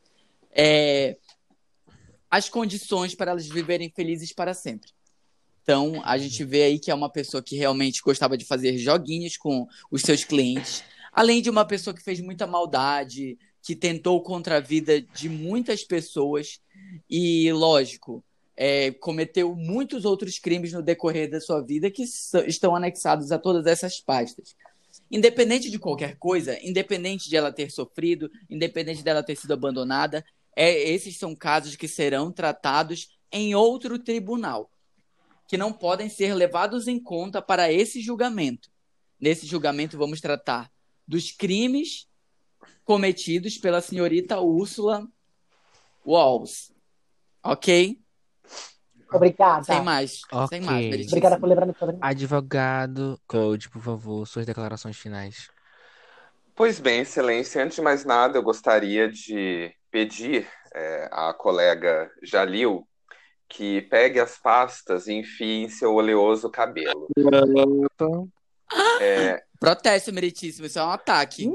S2: é, as condições para elas viverem felizes para sempre. Então, a gente vê aí que é uma pessoa que realmente gostava de fazer joguinhos com os seus clientes, além de uma pessoa que fez muita maldade, que tentou contra a vida de muitas pessoas e, lógico, é, cometeu muitos outros crimes no decorrer da sua vida que estão anexados a todas essas pastas. Independente de qualquer coisa, independente de ela ter sofrido, independente dela ter sido abandonada, é, esses são casos que serão tratados em outro tribunal, que não podem ser levados em conta para esse julgamento. Nesse julgamento, vamos tratar dos crimes cometidos pela senhorita Úrsula Walls. Ok?
S1: Obrigada.
S2: Sem mais. Sem mais. Meritíssimo.
S1: Obrigada por lembrar sobre mim.
S3: Advogado Claude, por favor, suas declarações finais.
S4: Pois bem, Excelência, antes de mais nada, eu gostaria de pedir é, à colega Jalil que pegue as pastas e enfie em seu oleoso cabelo. É,
S2: Protesto, Meritíssimo. Isso é um ataque.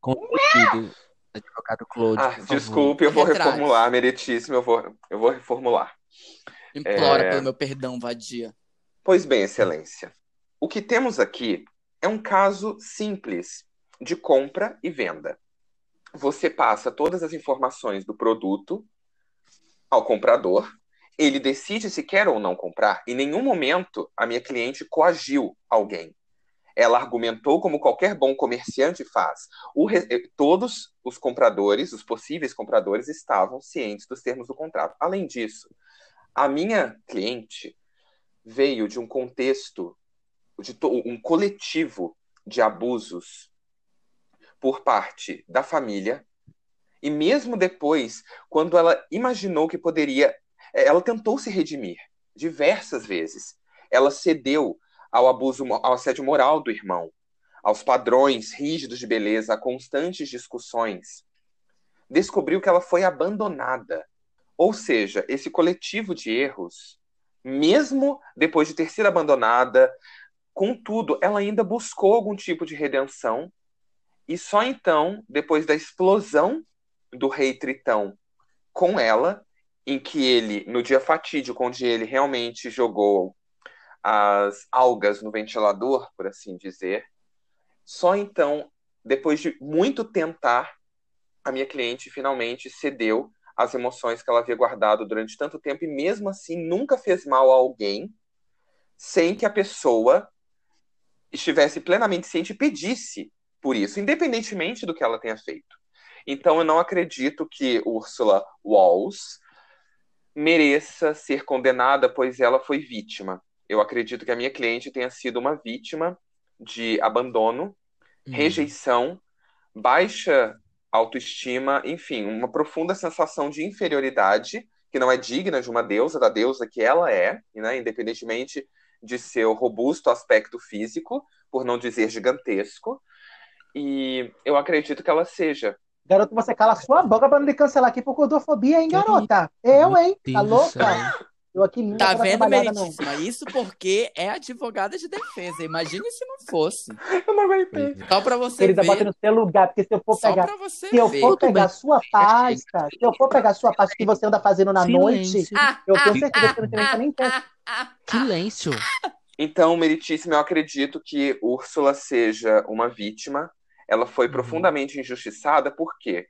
S3: Comprometido. Advogado Claude,
S4: ah, desculpe, eu vou reformular, meritíssimo, eu vou, eu vou reformular.
S2: Implora
S4: É.
S2: pelo meu perdão, vadia.
S4: Pois bem, Excelência, o que temos aqui é um caso simples de compra e venda. Você passa todas as informações do produto ao comprador, ele decide se quer ou não comprar. Em nenhum momento a minha cliente coagiu alguém. Ela argumentou como qualquer bom comerciante faz. Re- eh, Todos os compradores, os possíveis compradores, estavam cientes dos termos do contrato. Além disso, a minha cliente veio de um contexto, de um coletivo de abusos por parte da família. E mesmo depois, quando ela imaginou que poderia, eh, ela tentou se redimir diversas vezes. Ela cedeu ao abuso, ao assédio moral do irmão, aos padrões rígidos de beleza, a constantes discussões. Descobriu que ela foi abandonada. Ou seja, esse coletivo de erros, mesmo depois de ter sido abandonada, contudo, ela ainda buscou algum tipo de redenção. E só então, depois da explosão do rei Tritão com ela, em que ele, no dia fatídico, onde ele realmente jogou as algas no ventilador, por assim dizer, só então, depois de muito tentar, a minha cliente finalmente cedeu às emoções que ela havia guardado durante tanto tempo e mesmo assim nunca fez mal a alguém sem que a pessoa estivesse plenamente ciente e pedisse por isso, independentemente do que ela tenha feito. Então eu não acredito que Ursula Walls mereça ser condenada, pois ela foi vítima. Eu acredito que a minha cliente tenha sido uma vítima de abandono,
S3: Hum.
S4: rejeição, baixa autoestima, enfim, uma profunda sensação de inferioridade que não é digna de uma deusa, da deusa que ela é, né, independentemente de seu robusto aspecto físico, por não dizer gigantesco. E eu acredito que ela seja
S1: Garoto, você cala sua boca pra não me cancelar aqui por gordofobia, hein, garota? Eu, hein? Tá louca? Eu aqui linda
S2: Tá vendo. Meritíssima? Isso porque é advogada de defesa. Imagine se não fosse.
S4: Eu não aguentei.
S3: É.
S2: Só pra você
S1: Querida, bota
S2: ver.
S1: no seu lugar, porque se eu for
S2: Só
S1: pegar.
S2: pra você
S1: Se eu
S2: ver.
S1: for
S3: Tudo
S1: pegar
S3: bem.
S1: sua pasta, se eu for pegar sua pasta que você anda fazendo na noite,
S3: Silêncio.
S2: Ah,
S1: eu
S2: ah,
S1: tenho certeza que
S2: ah,
S1: você não tem nem
S2: ah,
S1: tempo.
S2: ah, ah,
S3: Silêncio.
S4: Então, meritíssimo, eu acredito que Úrsula seja uma vítima. Ela foi
S3: Uhum.
S4: profundamente injustiçada, por quê?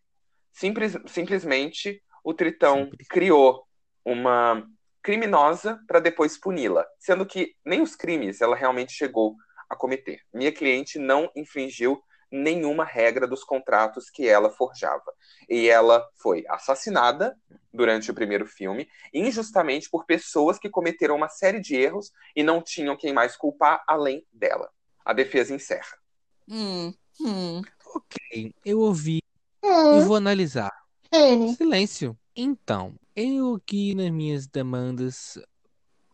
S4: Simples, simplesmente o Tritão
S3: Simples.
S4: criou uma criminosa para depois puni-la, sendo que nem os crimes ela realmente chegou a cometer. Minha cliente não infringiu nenhuma regra dos contratos que ela forjava. E ela foi assassinada durante o primeiro filme, injustamente por pessoas que cometeram uma série de erros e não tinham quem mais culpar além dela. A defesa encerra.
S2: Hum, hum.
S3: Ok, eu ouvi e
S1: Hum,
S3: vou analisar.
S1: N.
S3: Silêncio. Então, eu aqui nas minhas demandas,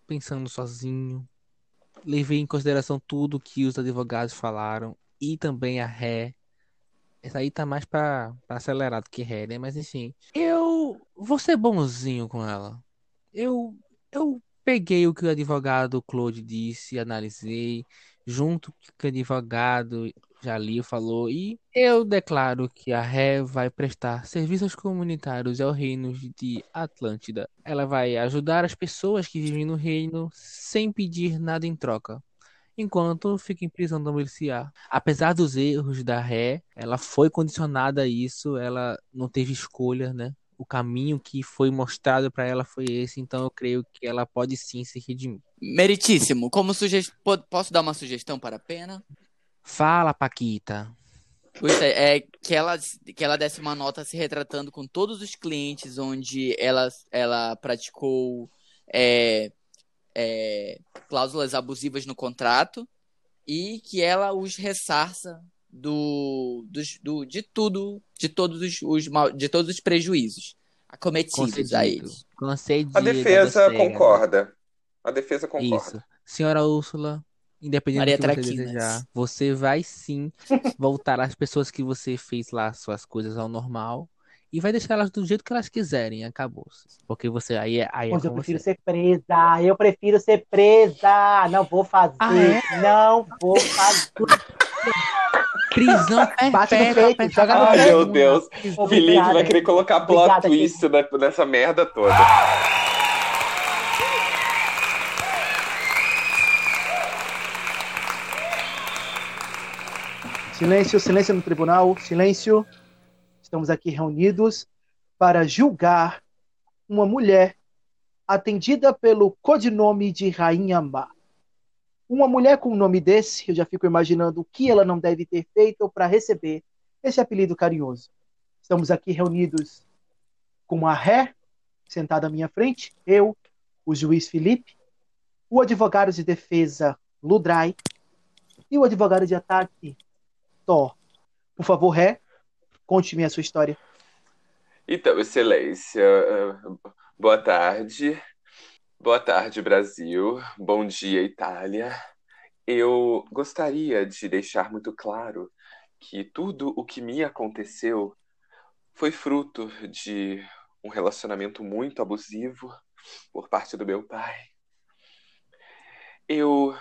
S3: pensando sozinho, levei em consideração tudo que os advogados falaram e também a ré. Essa aí tá mais pra, pra acelerar do que ré, né? Mas enfim, eu vou ser bonzinho com ela. Eu, eu peguei o que o advogado Claude disse, analisei, junto com o advogado Jalil falou, e eu declaro que a Ré vai prestar serviços comunitários ao reino de Atlântida. Ela vai ajudar as pessoas que vivem no reino sem pedir nada em troca. Enquanto fica em prisão domiciliar. Apesar dos erros da Ré, ela foi condicionada a isso, ela não teve escolha, né? O caminho que foi mostrado para ela foi esse, então eu creio que ela pode sim se redimir.
S2: Meritíssimo, como suge... po- posso dar uma sugestão para a pena?
S3: Fala, Paquita.
S2: Gostei, é que ela, que ela desse uma nota se retratando com todos os clientes onde ela, ela praticou é, é, cláusulas abusivas no contrato e que ela os ressarça do, dos, do, de tudo, de todos os, os mal- de todos os prejuízos acometidos a
S3: Concedido.
S2: eles.
S3: Concedido.
S4: A defesa concorda. A defesa concorda.
S3: Isso. Senhora Úrsula, independente
S2: Maria
S3: do que você
S2: Traquinas.
S3: desejar, você vai sim voltar às pessoas que você fez lá suas coisas ao normal e vai deixar elas do jeito que elas quiserem, acabou. Porque você aí é, aí é
S1: Mas eu
S3: com
S1: prefiro
S3: você.
S1: ser presa. Eu prefiro ser presa. Não vou fazer.
S3: Ah, é?
S1: Não vou fazer.
S3: Prisão
S1: Bate no
S3: perpétua,
S1: peito, joga no
S4: Ai, meu Deus.
S1: Obrigada.
S4: Felipe vai querer colocar plot
S1: Obrigada,
S4: twist nessa merda toda.
S1: Silêncio, silêncio no tribunal, silêncio. Estamos aqui reunidos para julgar uma mulher atendida pelo codinome de Rainha Má. Uma mulher com um nome desse, eu já fico imaginando o que ela não deve ter feito para receber esse apelido carinhoso. Estamos aqui reunidos com a Ré, sentada à minha frente, eu, o juiz Felipe, o advogado de defesa Ludrai e o advogado de ataque Thor. Por favor, Ré, conte-me a sua história.
S4: Então, Excelência, eh, boa tarde. Boa tarde, Brasil. Bom dia, Itália. Eu gostaria de deixar muito claro que tudo o que me aconteceu foi fruto de um relacionamento muito abusivo por parte do meu pai. Eu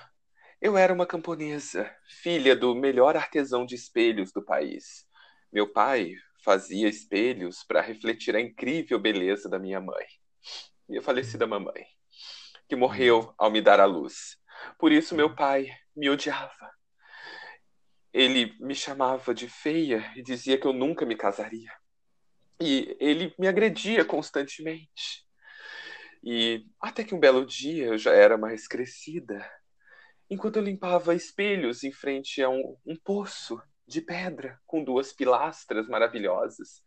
S4: eu era uma camponesa, filha do melhor artesão de espelhos do país. Meu pai fazia espelhos para refletir a incrível beleza da minha mãe, minha falecida mamãe, que morreu ao me dar à luz. Por isso meu pai me odiava. Ele me chamava de feia e dizia que eu nunca me casaria. E ele me agredia constantemente. E até que um belo dia eu já era mais crescida, enquanto eu limpava espelhos em frente a um, um poço de pedra com duas pilastras maravilhosas,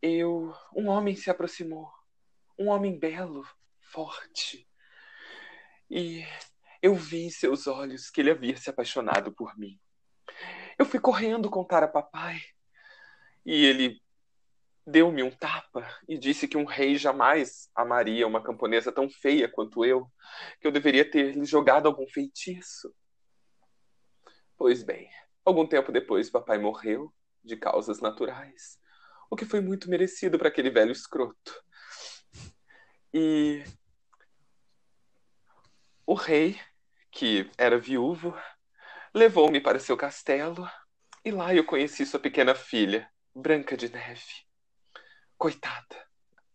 S4: eu um homem se aproximou, um homem belo, forte, e eu vi em seus olhos que ele havia se apaixonado por mim. Eu fui correndo contar a papai e ele deu-me um tapa e disse que um rei jamais amaria uma camponesa tão feia quanto eu, que eu deveria ter lhe jogado algum feitiço. Pois bem, algum tempo depois, papai morreu de causas naturais, o que foi muito merecido para aquele velho escroto. E o rei, que era viúvo, levou-me para seu castelo e lá eu conheci sua pequena filha, Branca de Neve. Coitada.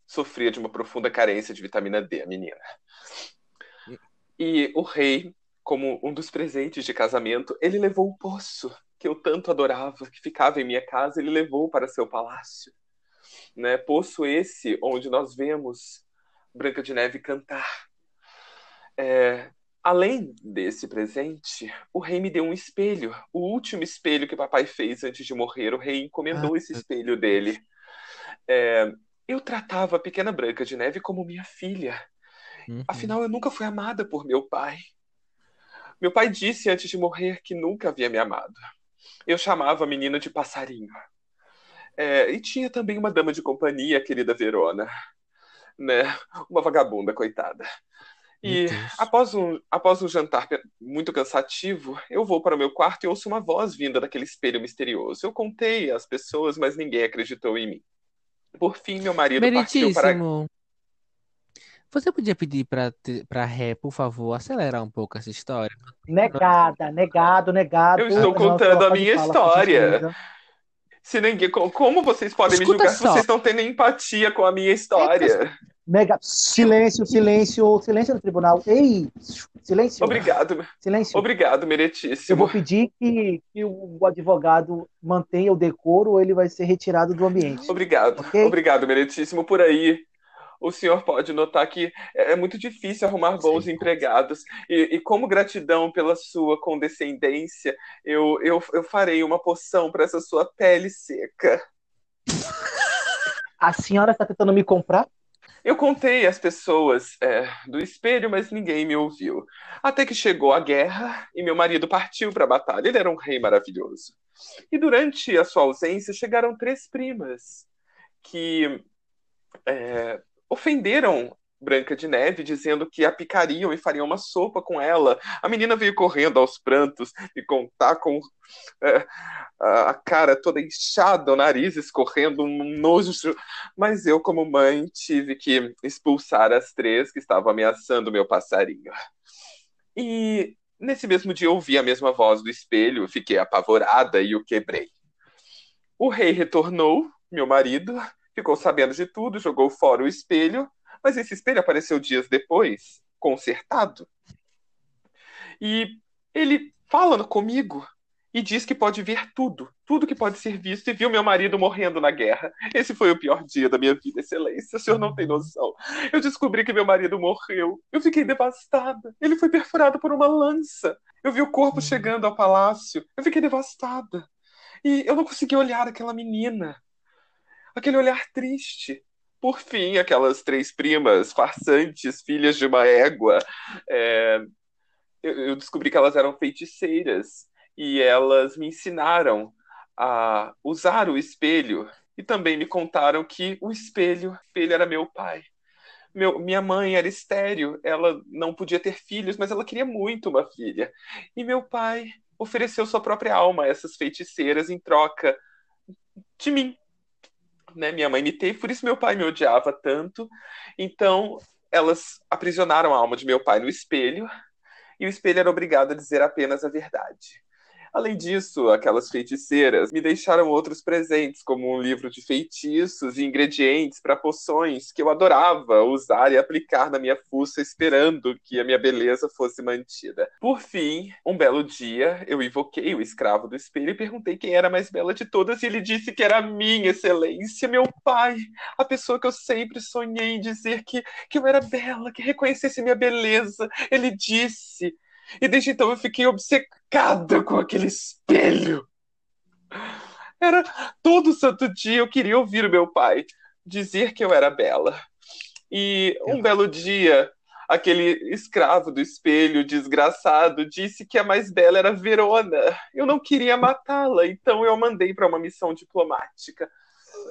S4: Sofria de uma profunda carência de vitamina D, a menina. E o rei, como um dos presentes de casamento, ele levou o poço que eu tanto adorava, que ficava em minha casa, ele levou para seu palácio. Né? Poço esse onde nós vemos Branca de Neve cantar. É, além desse presente, o rei me deu um espelho, o último espelho que papai fez antes de morrer. O rei encomendou ah, esse espelho dele. É, eu tratava a pequena Branca de Neve como minha filha. Uhum. Afinal, eu nunca fui amada por meu pai. Meu pai disse antes de morrer que nunca havia me amado. Eu chamava a menina de passarinho. É, e tinha também uma dama de companhia, a querida Verona. Né? Uma vagabunda, coitada. E após um, após um jantar muito cansativo, eu vou para o meu quarto e ouço uma voz vinda daquele espelho misterioso. Eu contei às pessoas, mas ninguém acreditou em mim. Por fim, meu marido partiu para.
S3: Você podia pedir para para Ré, por favor, acelerar um pouco essa história?
S1: Negada, negado, negado.
S4: Eu estou contando a minha história. Se ninguém, como vocês podem Escuta me julgar só. se vocês não têm empatia com a minha história?
S1: Mega... Silêncio, silêncio, silêncio no tribunal. Ei, silêncio.
S4: Obrigado. Silêncio. Obrigado, meritíssimo.
S1: Eu vou pedir que, que o advogado mantenha o decoro ou ele vai ser retirado do ambiente.
S4: Obrigado. Okay? Obrigado, meritíssimo. Por aí, o senhor pode notar que é muito difícil arrumar bons Sim. empregados. E, e, como gratidão pela sua condescendência, eu, eu, eu farei uma poção para essa sua pele seca.
S1: A senhora está tentando me comprar?
S4: Eu contei às pessoas é, do espelho, mas ninguém me ouviu. Até que chegou a guerra e meu marido partiu para a batalha. Ele era um rei maravilhoso. E durante a sua ausência chegaram três primas que é, ofenderam Branca de Neve, dizendo que a picariam e fariam uma sopa com ela. A menina veio correndo aos prantos e contar com é, a cara toda inchada, o nariz escorrendo, um nojo. Mas eu, como mãe, tive que expulsar as três que estavam ameaçando meu passarinho. E nesse mesmo dia ouvi a mesma voz do espelho, fiquei apavorada e o quebrei. O rei retornou, meu marido, ficou sabendo de tudo, jogou fora o espelho, mas esse espelho apareceu dias depois, consertado. E ele fala comigo e diz que pode ver tudo, tudo que pode ser visto, e viu meu marido morrendo na guerra. Esse foi o pior dia da minha vida, excelência, o senhor não tem noção. Eu descobri que meu marido morreu, eu fiquei devastada. Ele foi perfurado por uma lança. Eu vi o corpo chegando ao palácio, eu fiquei devastada. E eu não consegui olhar aquela menina aquele olhar triste. Por fim, aquelas três primas farsantes, filhas de uma égua, é, eu, descobri que elas eram feiticeiras e elas me ensinaram a usar o espelho e também me contaram que o espelho, o espelho era meu pai. Meu, minha mãe era estéreo, ela não podia ter filhos, mas ela queria muito uma filha. E meu pai ofereceu sua própria alma a essas feiticeiras em troca de mim né? Minha mãe me teve, por isso meu pai me odiava tanto. Então, elas aprisionaram a alma de meu pai no espelho, e o espelho era obrigado a dizer apenas a verdade. Além disso, aquelas feiticeiras me deixaram outros presentes, como um livro de feitiços e ingredientes para poções que eu adorava usar e aplicar na minha fuça, esperando que a minha beleza fosse mantida. Por fim, um belo dia, eu invoquei o escravo do espelho e perguntei quem era a mais bela de todas, e ele disse que era a minha excelência, meu pai, a pessoa que eu sempre sonhei em dizer que, que eu era bela, que reconhecesse minha beleza. Ele disse e desde então eu fiquei obcecada com aquele espelho. Era todo santo dia eu queria ouvir o meu pai dizer que eu era bela. E um belo dia, aquele escravo do espelho desgraçado disse que a mais bela era Verona. Eu não queria matá-la, então eu mandei para uma missão diplomática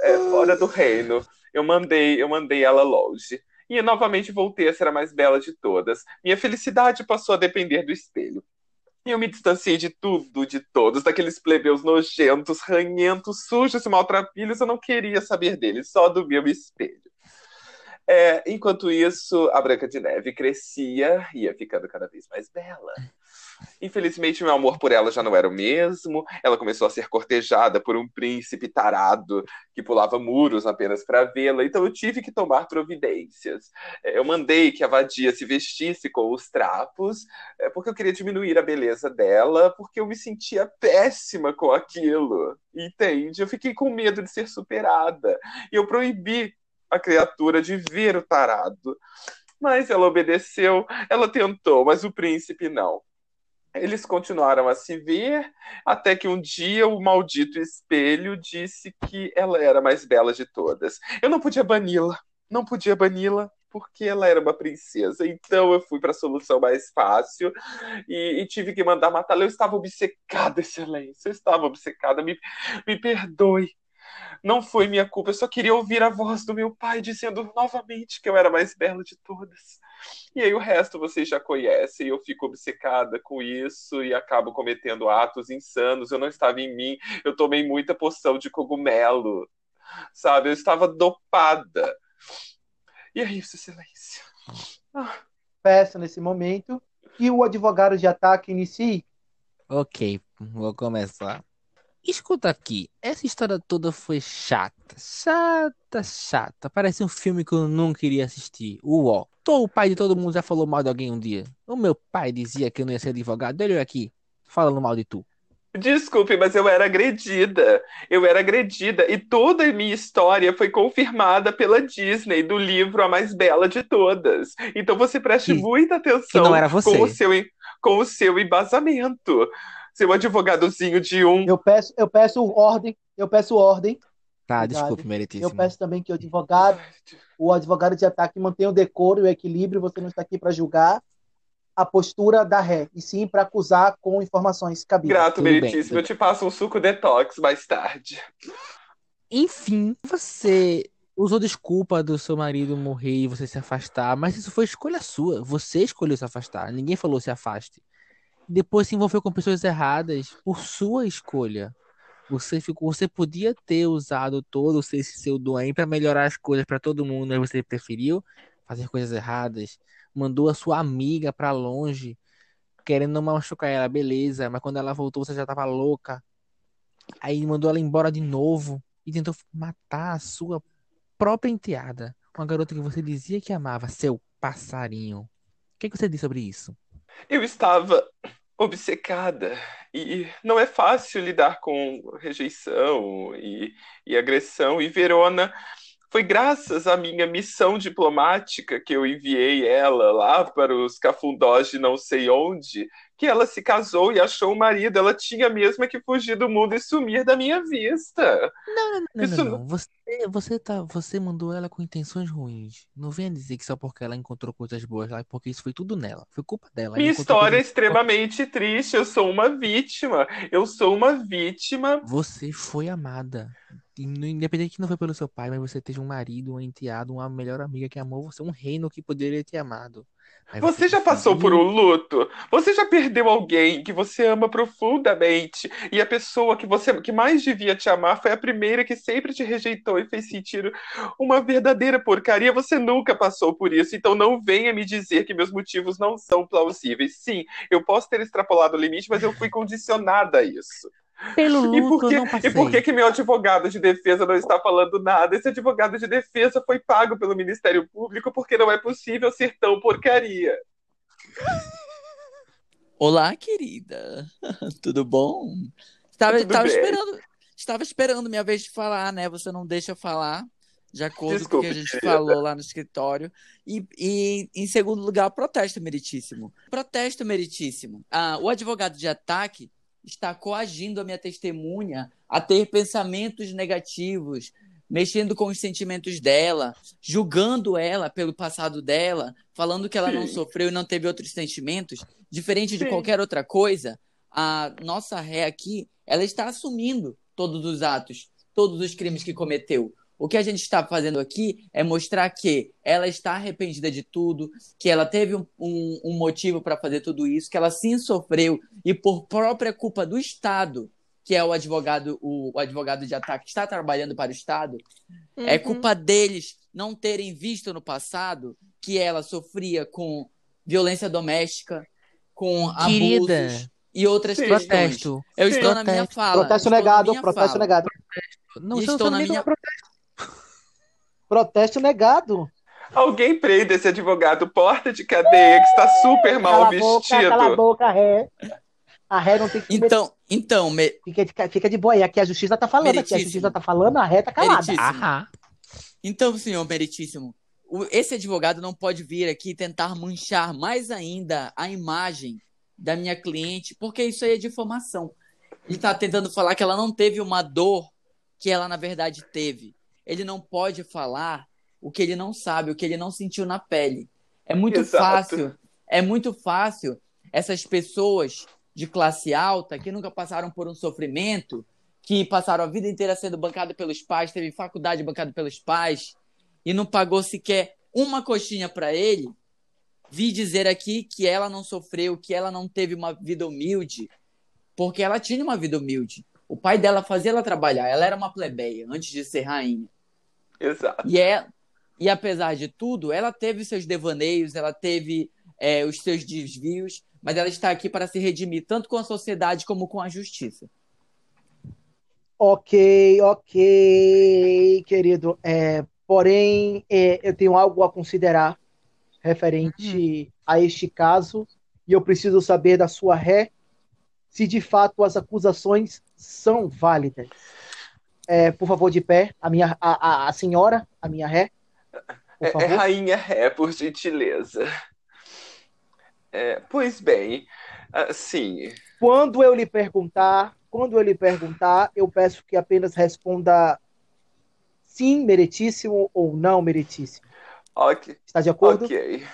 S4: é, fora do reino. Eu mandei, eu mandei ela longe e novamente voltei a ser a mais bela de todas. Minha felicidade passou a depender do espelho. Eu me distanciei de tudo, de todos, daqueles plebeus nojentos, ranhentos, sujos e maltrapilhos. Eu não queria saber deles, só do meu espelho. É, enquanto isso, a Branca de Neve crescia, ia ficando cada vez mais bela. Infelizmente, meu amor por ela já não era o mesmo. Ela começou a ser cortejada por um príncipe tarado que pulava muros apenas para vê-la. Então, eu tive que tomar providências. É, eu mandei que a vadia se vestisse com os trapos, é, porque eu queria diminuir a beleza dela, porque eu me sentia péssima com aquilo. Entende? Eu fiquei com medo de ser superada. E eu proibi a criatura de ver o tarado. Mas ela obedeceu, ela tentou, mas o príncipe não. Eles continuaram a se ver, até que um dia o maldito espelho disse que ela era a mais bela de todas. Eu não podia bani-la, não podia bani-la, porque ela era uma princesa. Então eu fui para a solução mais fácil e, e, tive que mandar matá-la. Eu estava obcecada, excelência, eu estava obcecada. Me, me perdoe. Não foi minha culpa, eu só queria ouvir a voz do meu pai dizendo novamente que eu era a mais bela de todas. E aí o resto vocês já conhecem, eu fico obcecada com isso e acabo cometendo atos insanos. Eu não estava em mim, eu tomei muita poção de cogumelo, sabe? Eu estava dopada. E é isso, excelência.
S1: Ah. Peço nesse momento que o advogado de ataque inicie.
S3: Ok, vou começar. Escuta aqui, essa história toda foi chata, chata, chata. Parece um filme que eu não queria assistir. Uó. Tô, o pai de todo mundo já falou mal de alguém um dia. O meu pai dizia que eu não ia ser advogado. Eu aqui, falando mal de tu.
S4: Desculpe, mas eu era agredida. Eu era agredida. E toda a minha história foi confirmada pela Disney, do livro A Mais Bela de Todas. Então você preste que, muita atenção com o seu, com o seu embasamento seu advogadozinho de um.
S1: Eu peço, eu peço ordem, eu peço ordem.
S3: Tá, desculpe, meritíssimo.
S1: Eu peço também que o advogado, o advogado de ataque mantenha o decoro e o equilíbrio. Você não está aqui para julgar a postura da ré, e sim para acusar com informações cabíveis.
S4: Grato, meritíssimo. eu te passo um suco detox mais tarde.
S3: Enfim, você usou desculpa do seu marido morrer e você se afastar, mas isso foi escolha sua. Você escolheu se afastar. Ninguém falou se afaste depois se envolveu com pessoas erradas por sua escolha. Você ficou, você podia ter usado todo esse seu aí para melhorar as coisas para todo mundo, mas você preferiu fazer coisas erradas. Mandou a sua amiga para longe, querendo não machucar ela, beleza, mas quando ela voltou você já tava louca. Aí mandou ela embora de novo e tentou matar a sua própria enteada, uma garota que você dizia que amava, seu passarinho. O que, que você diz sobre isso?
S4: Eu estava obcecada e não é fácil lidar com rejeição e, e agressão. E Verona foi graças à minha missão diplomática que eu enviei ela lá para os cafundós de não sei onde que ela se casou e achou um marido. Ela tinha mesmo que fugir do mundo e sumir da minha vista.
S3: Não, não, não, Isso... não, não. Você, você, tá, você mandou ela com intenções ruins. Não venha dizer que só porque ela encontrou coisas boas lá, porque isso foi tudo nela. Foi culpa dela.
S4: Minha história é extremamente triste. Eu sou uma vítima. Eu sou uma vítima.
S3: Você foi amada. Independente que não foi pelo seu pai, mas você teve um marido, um enteado, uma melhor amiga que amou você, um reino que poderia ter amado.
S4: Você, você já passou por um luto? Você já perdeu alguém que você ama profundamente e a pessoa que você que mais devia te amar foi a primeira que sempre te rejeitou e fez sentir uma verdadeira porcaria? Você nunca passou por isso, então não venha me dizer que meus motivos não são plausíveis. Sim, eu posso ter extrapolado o limite, mas eu fui condicionada a isso.
S3: Pelo luto,
S4: e por, que,
S3: eu não passei.
S4: e por que, que meu advogado de defesa não está falando nada? Esse advogado de defesa foi pago pelo Ministério Público porque não é possível ser tão porcaria.
S2: Olá, querida. Tudo bom? Estava,
S4: Tudo
S2: estava esperando, estava esperando minha vez de falar, né? Você não deixa eu falar, de acordo Desculpa, com o que a gente querida. falou lá no escritório. E, e, em segundo lugar, protesto meritíssimo. Protesto meritíssimo. Ah, o advogado de ataque está coagindo a minha testemunha a ter pensamentos negativos, mexendo com os sentimentos dela, julgando ela pelo passado dela, falando que ela Sim. não sofreu e não teve outros sentimentos, diferente Sim. de qualquer outra coisa, a nossa ré aqui, ela está assumindo todos os atos, todos os crimes que cometeu. O que a gente está fazendo aqui é mostrar que ela está arrependida de tudo, que ela teve um, um, um motivo para fazer tudo isso, que ela sim sofreu e por própria culpa do Estado que é o advogado, o, o advogado de ataque que está trabalhando para o Estado, é
S3: Uhum.
S2: culpa deles não terem visto no passado que ela sofria com violência doméstica, com
S3: Querida,
S2: abusos e outras
S4: Sim.
S2: questões.
S3: protesto.
S2: Eu
S4: Sim.
S2: estou na minha
S3: Protesto.
S2: fala.
S1: Protesto negado, protesto
S2: fala.
S1: negado.
S3: Não,
S2: estou na minha-
S3: protesto.
S1: Protesto negado.
S4: Alguém prenda esse advogado porta de cadeia que está super mal
S1: cala
S4: vestido.
S1: boca, cala a boca, ré. A ré não tem que.
S2: Então, então, me-
S1: Fica de, fica de boa aí. Aqui a justiça tá falando. Aqui a justiça tá falando, a ré tá calada.
S3: Aham.
S2: Então, senhor meritíssimo, esse advogado não pode vir aqui tentar manchar mais ainda a imagem da minha cliente, porque isso aí é difamação. Ele está tentando falar que ela não teve uma dor que ela, na verdade, teve. Ele não pode falar o que ele não sabe, o que ele não sentiu na pele. É muito
S4: Exato.
S2: fácil, é muito fácil essas pessoas de classe alta que nunca passaram por um sofrimento, que passaram a vida inteira sendo bancado pelos pais, teve faculdade bancado pelos pais e não pagou sequer uma coxinha para ele, vi dizer aqui que ela não sofreu, que ela não teve uma vida humilde, porque ela tinha uma vida humilde. O pai dela fazia ela trabalhar, ela era uma plebeia antes de ser rainha.
S4: Exato.
S2: E, é, e apesar de tudo, ela teve seus devaneios, ela teve é, os seus desvios, mas ela está aqui para se redimir tanto com a sociedade como com a justiça.
S1: Ok, ok, querido. É, porém, é, eu tenho algo a considerar referente a este caso e eu preciso saber da sua ré se de fato as acusações são válidas. É, por favor, de pé, a minha, a, a, a senhora, a minha ré.
S4: É, é. Rainha Ré, por gentileza. É, pois bem, assim,
S1: Quando eu lhe perguntar, quando eu lhe perguntar, eu peço que apenas responda sim, meritíssimo ou não, meritíssimo.
S4: ok,
S1: Está de acordo?
S4: ok.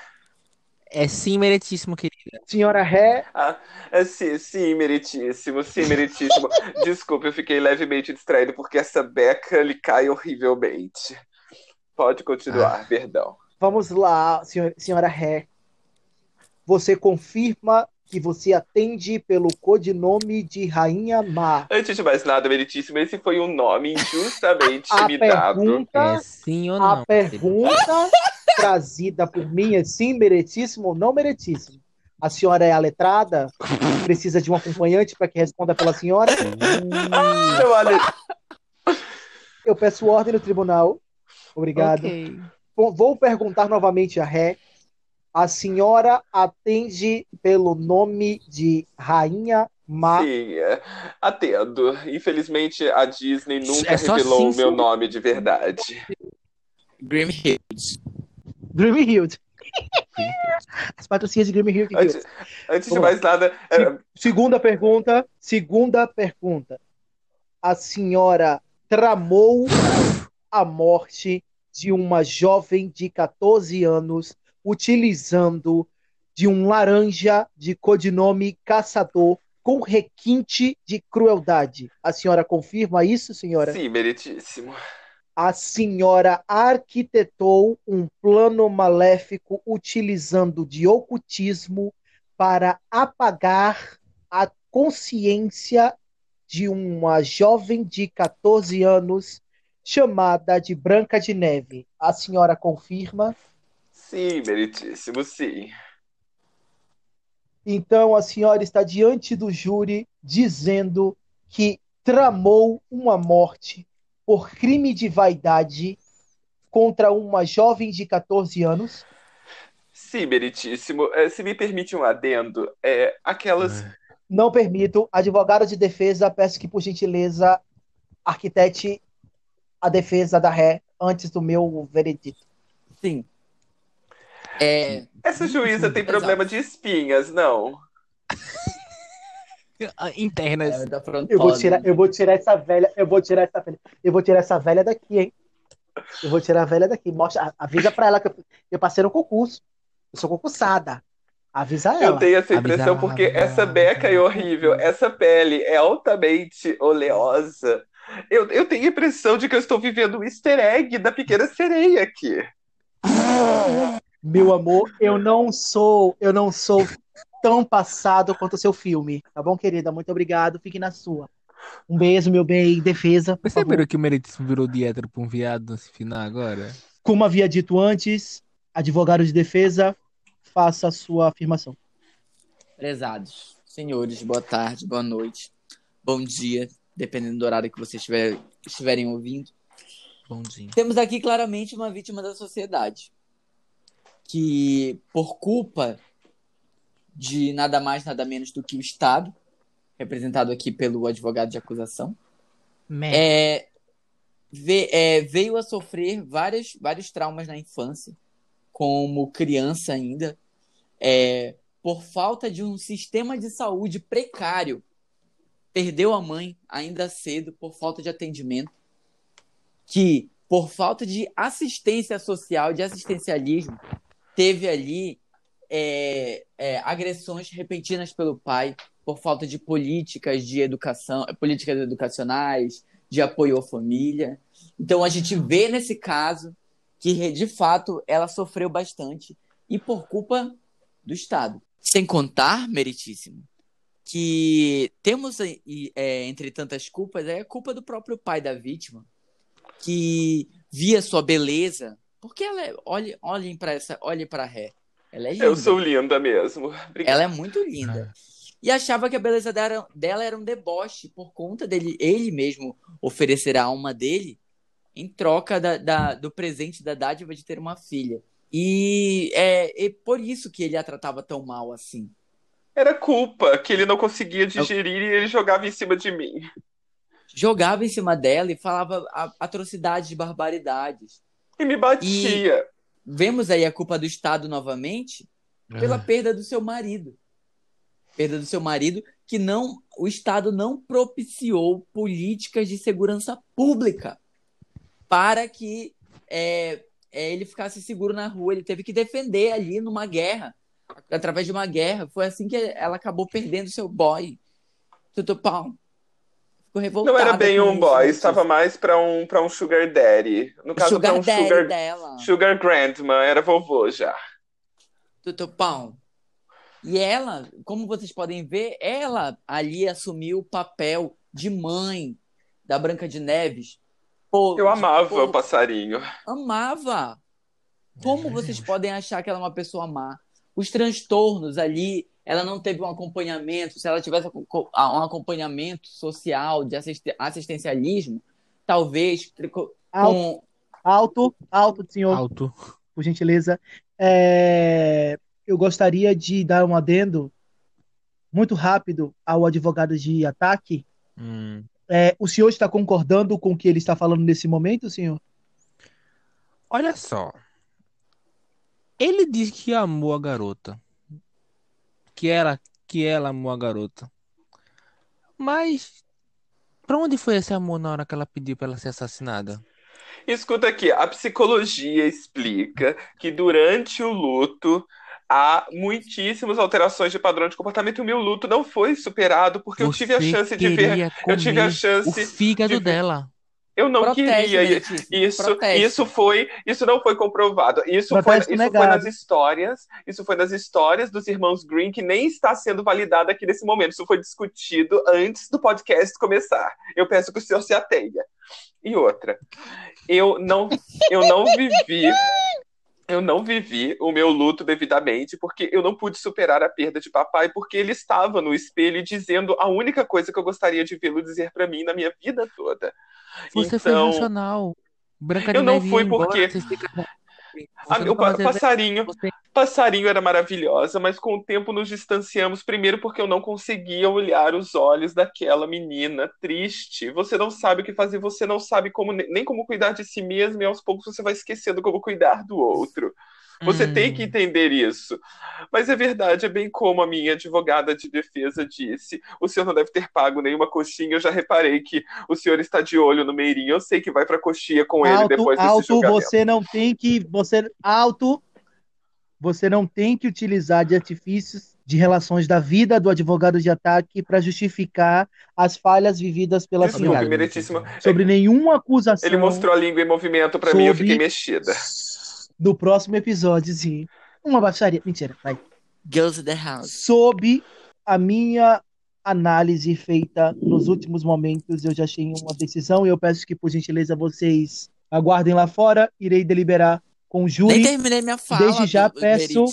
S3: É sim, meritíssimo, querida.
S1: Senhora Ré,
S4: Ah, é, sim, sim, meritíssimo, sim, meritíssimo. Desculpe, eu fiquei levemente distraído porque essa beca lhe cai horrivelmente. Pode continuar, perdão.
S1: vamos lá, senhor- senhora Ré. Você confirma que você atende pelo codinome de Rainha Má.
S4: Antes de mais nada, meritíssimo, esse foi um nome injustamente
S1: A
S4: me dado.
S1: pergunta,
S3: É sim ou não?
S1: a pergunta trazida por mim é sim, meritíssimo ou não meritíssimo. A senhora é a letrada? Precisa de um acompanhante para que responda pela senhora? Eu peço ordem no tribunal. Obrigado.
S3: Ok.
S1: Bom, Vou perguntar novamente a Ré. A senhora atende pelo nome de Rainha Má.
S4: sim, é, atendo. Infelizmente, a Disney nunca
S3: É
S4: revelou
S3: sim,
S4: o meu
S3: sim.
S4: nome de verdade.
S2: Grimhild.
S1: Grimhild. As patrocínias de Grimhild.
S4: Antes, antes de mais nada, é,
S1: Segunda pergunta. Segunda pergunta. A senhora tramou a morte de uma jovem de 14 anos utilizando de um laranja de codinome caçador com requinte de crueldade. A senhora confirma isso, senhora?
S4: sim, meritíssimo.
S1: A senhora arquitetou um plano maléfico utilizando de ocultismo para apagar a consciência de uma jovem de 14 anos chamada de Branca de Neve. A senhora confirma?
S4: Sim, meritíssimo, sim.
S1: Então a senhora está diante do júri dizendo que tramou uma morte por crime de vaidade contra uma jovem de 14 anos.
S4: Sim, meritíssimo. É, se me permite um adendo, é, aquelas.
S1: Não permito. Advogado de defesa, peço que, por gentileza, arquitete a defesa da ré antes do meu veredito.
S2: Sim. É,
S4: Essa juíza tem problema de espinhas, não?
S3: Internas.
S2: é da
S1: Eu vou tirar, eu vou tirar essa velha, eu vou tirar essa velha, eu vou tirar essa velha daqui, hein? Eu vou tirar a velha daqui. Mostra, avisa pra ela que eu, eu passei no concurso. Eu sou concursada. Avisa
S4: Eu
S1: ela.
S4: tenho essa impressão
S3: Avisar,
S4: porque
S3: avisar,
S4: essa beca é
S3: avisar.
S4: horrível, essa pele é altamente oleosa. Eu, eu tenho a impressão de que eu estou vivendo um easter egg da pequena sereia aqui.
S1: Meu amor, eu não sou, eu não sou tão passado quanto o seu filme, tá bom, querida? Muito obrigado. Fique na sua. Um beijo, meu bem. Defesa,
S3: Perceberam que o meritíssimo virou de hétero pra um viado nesse final agora?
S1: Como havia dito antes, advogado de defesa, faça a sua afirmação.
S2: Prezados, senhores, boa tarde, boa noite, bom dia, dependendo do horário que vocês estiver- estiverem ouvindo.
S3: Bondinho.
S2: Temos aqui claramente uma vítima da sociedade que, por culpa de nada mais, nada menos do que o Estado, representado aqui pelo advogado de acusação, é, ve- é, veio a sofrer várias, vários traumas na infância, como criança ainda, é, por falta de um sistema de saúde precário. Perdeu a mãe ainda cedo por falta de atendimento, que por falta de assistência social, de assistencialismo, teve ali é, é, agressões repentinas pelo pai por falta de políticas de educação, políticas educacionais, de apoio à família. Então a gente vê nesse caso que de fato ela sofreu bastante e por culpa do Estado. Sem contar, meritíssimo, que temos é, entre tantas culpas é a culpa do próprio pai da vítima que via sua beleza, porque ela é, olhe, olhem para essa, olhem para Ré. Ela é linda.
S4: Eu sou linda mesmo. Obrigado.
S2: Ela é muito linda. E achava que a beleza dela, dela era um deboche por conta dele, ele mesmo oferecer a alma dele em troca da, da- do presente da dádiva de ter uma filha. E é, é por isso que ele a tratava tão mal assim.
S4: Era culpa que ele não conseguia digerir e ele jogava em cima de mim.
S2: Jogava em cima dela e falava atrocidades, barbaridades.
S4: E me batia.
S2: Vemos aí a culpa do Estado novamente pela
S3: Ah,
S2: perda do seu marido. Perda do seu marido, que não, o Estado não propiciou políticas de segurança pública para que é, é, ele ficasse seguro na rua. Ele teve que defender ali numa guerra, através de uma guerra. Foi assim que ela acabou perdendo seu boy. Tudo pau. Ficou revoltada.
S4: Não era bem um boy, estava mais pra um, pra um sugar daddy. No caso, pra
S2: Sugar
S4: um
S2: daddy
S4: sugar,
S2: dela.
S4: sugar grandma, era vovô já.
S2: Tudo pão. E ela, como vocês podem ver, ela ali assumiu o papel de mãe da Branca de Neves. Pô,
S4: Eu amava
S2: pô,
S4: o passarinho.
S2: amava. Como vocês podem achar que ela é uma pessoa má? Os transtornos ali, ela não teve um acompanhamento. Se ela tivesse um acompanhamento social, de assist- assistencialismo, talvez
S1: Alto,
S2: com
S1: alto, alto, senhor,
S3: Alto.
S1: por gentileza. É, eu gostaria de dar um adendo muito rápido ao advogado de ataque.
S3: Hum.
S1: É, o senhor está concordando com o que ele está falando nesse momento, senhor?
S3: Olha só. Ele diz que amou a garota. Que ela, que ela amou a garota. Mas pra onde foi esse amor na hora que ela pediu pra ela ser assassinada?
S4: Escuta aqui, a psicologia explica que durante o luto há muitíssimas alterações de padrão de comportamento e o meu luto não foi superado porque eu tive a
S3: Você
S4: chance de ver. Eu tive a chance
S3: o fígado
S4: de
S3: dela.
S4: Eu não
S2: Proteste,
S4: queria. Isso,
S2: proteste.
S4: isso foi, isso não foi comprovado. Isso foi, isso foi nas histórias, isso foi nas histórias dos irmãos Green que nem está sendo validado aqui nesse momento. Isso foi discutido antes do podcast começar. Eu peço que o senhor se atenha. E outra, eu não, eu não vivi, eu não vivi o meu luto devidamente porque eu não pude superar a perda de papai porque ele estava no espelho dizendo a única coisa que eu gostaria de vê-lo dizer para mim na minha vida toda.
S3: Você foi
S4: Então,
S3: racional. Branca de
S4: eu não fui porque-
S3: ficaram-
S4: a-
S3: Você
S4: o passarinho,
S3: você-
S4: passarinho era maravilhosa, mas com o tempo nos distanciamos. Primeiro porque eu não conseguia olhar os olhos daquela menina triste. Você não sabe o que fazer, você não sabe como nem como cuidar de si mesmo e aos poucos você vai esquecendo como cuidar do outro. Você
S3: Hum.
S4: tem que entender isso. Mas é verdade, é bem como a minha advogada de defesa disse. O senhor não deve ter pago nenhuma coxinha. Eu já reparei que o senhor está de olho no Meirinho. Eu sei que vai para coxinha com ele
S1: Alto,
S4: depois desse
S1: alto,
S4: julgamento.
S1: você não tem que. Você, alto, você não tem que utilizar de artifícios de relações da vida do advogado de ataque para justificar as falhas vividas pela
S4: Desculpe,
S1: senhora.
S4: Meritíssimo.
S1: Sobre nenhuma acusação.
S4: Ele mostrou a língua em movimento para mim, eu
S1: sobre-
S4: fiquei mexida.
S1: Do próximo episódio, sim. Uma baixaria. Mentira, vai.
S2: Girls in the House.
S1: Sob a minha análise feita nos últimos momentos, eu já achei uma decisão e eu peço que, por gentileza, vocês aguardem lá fora. Irei deliberar com o júri.
S2: Nem terminei minha fala.
S1: Desde já peço-.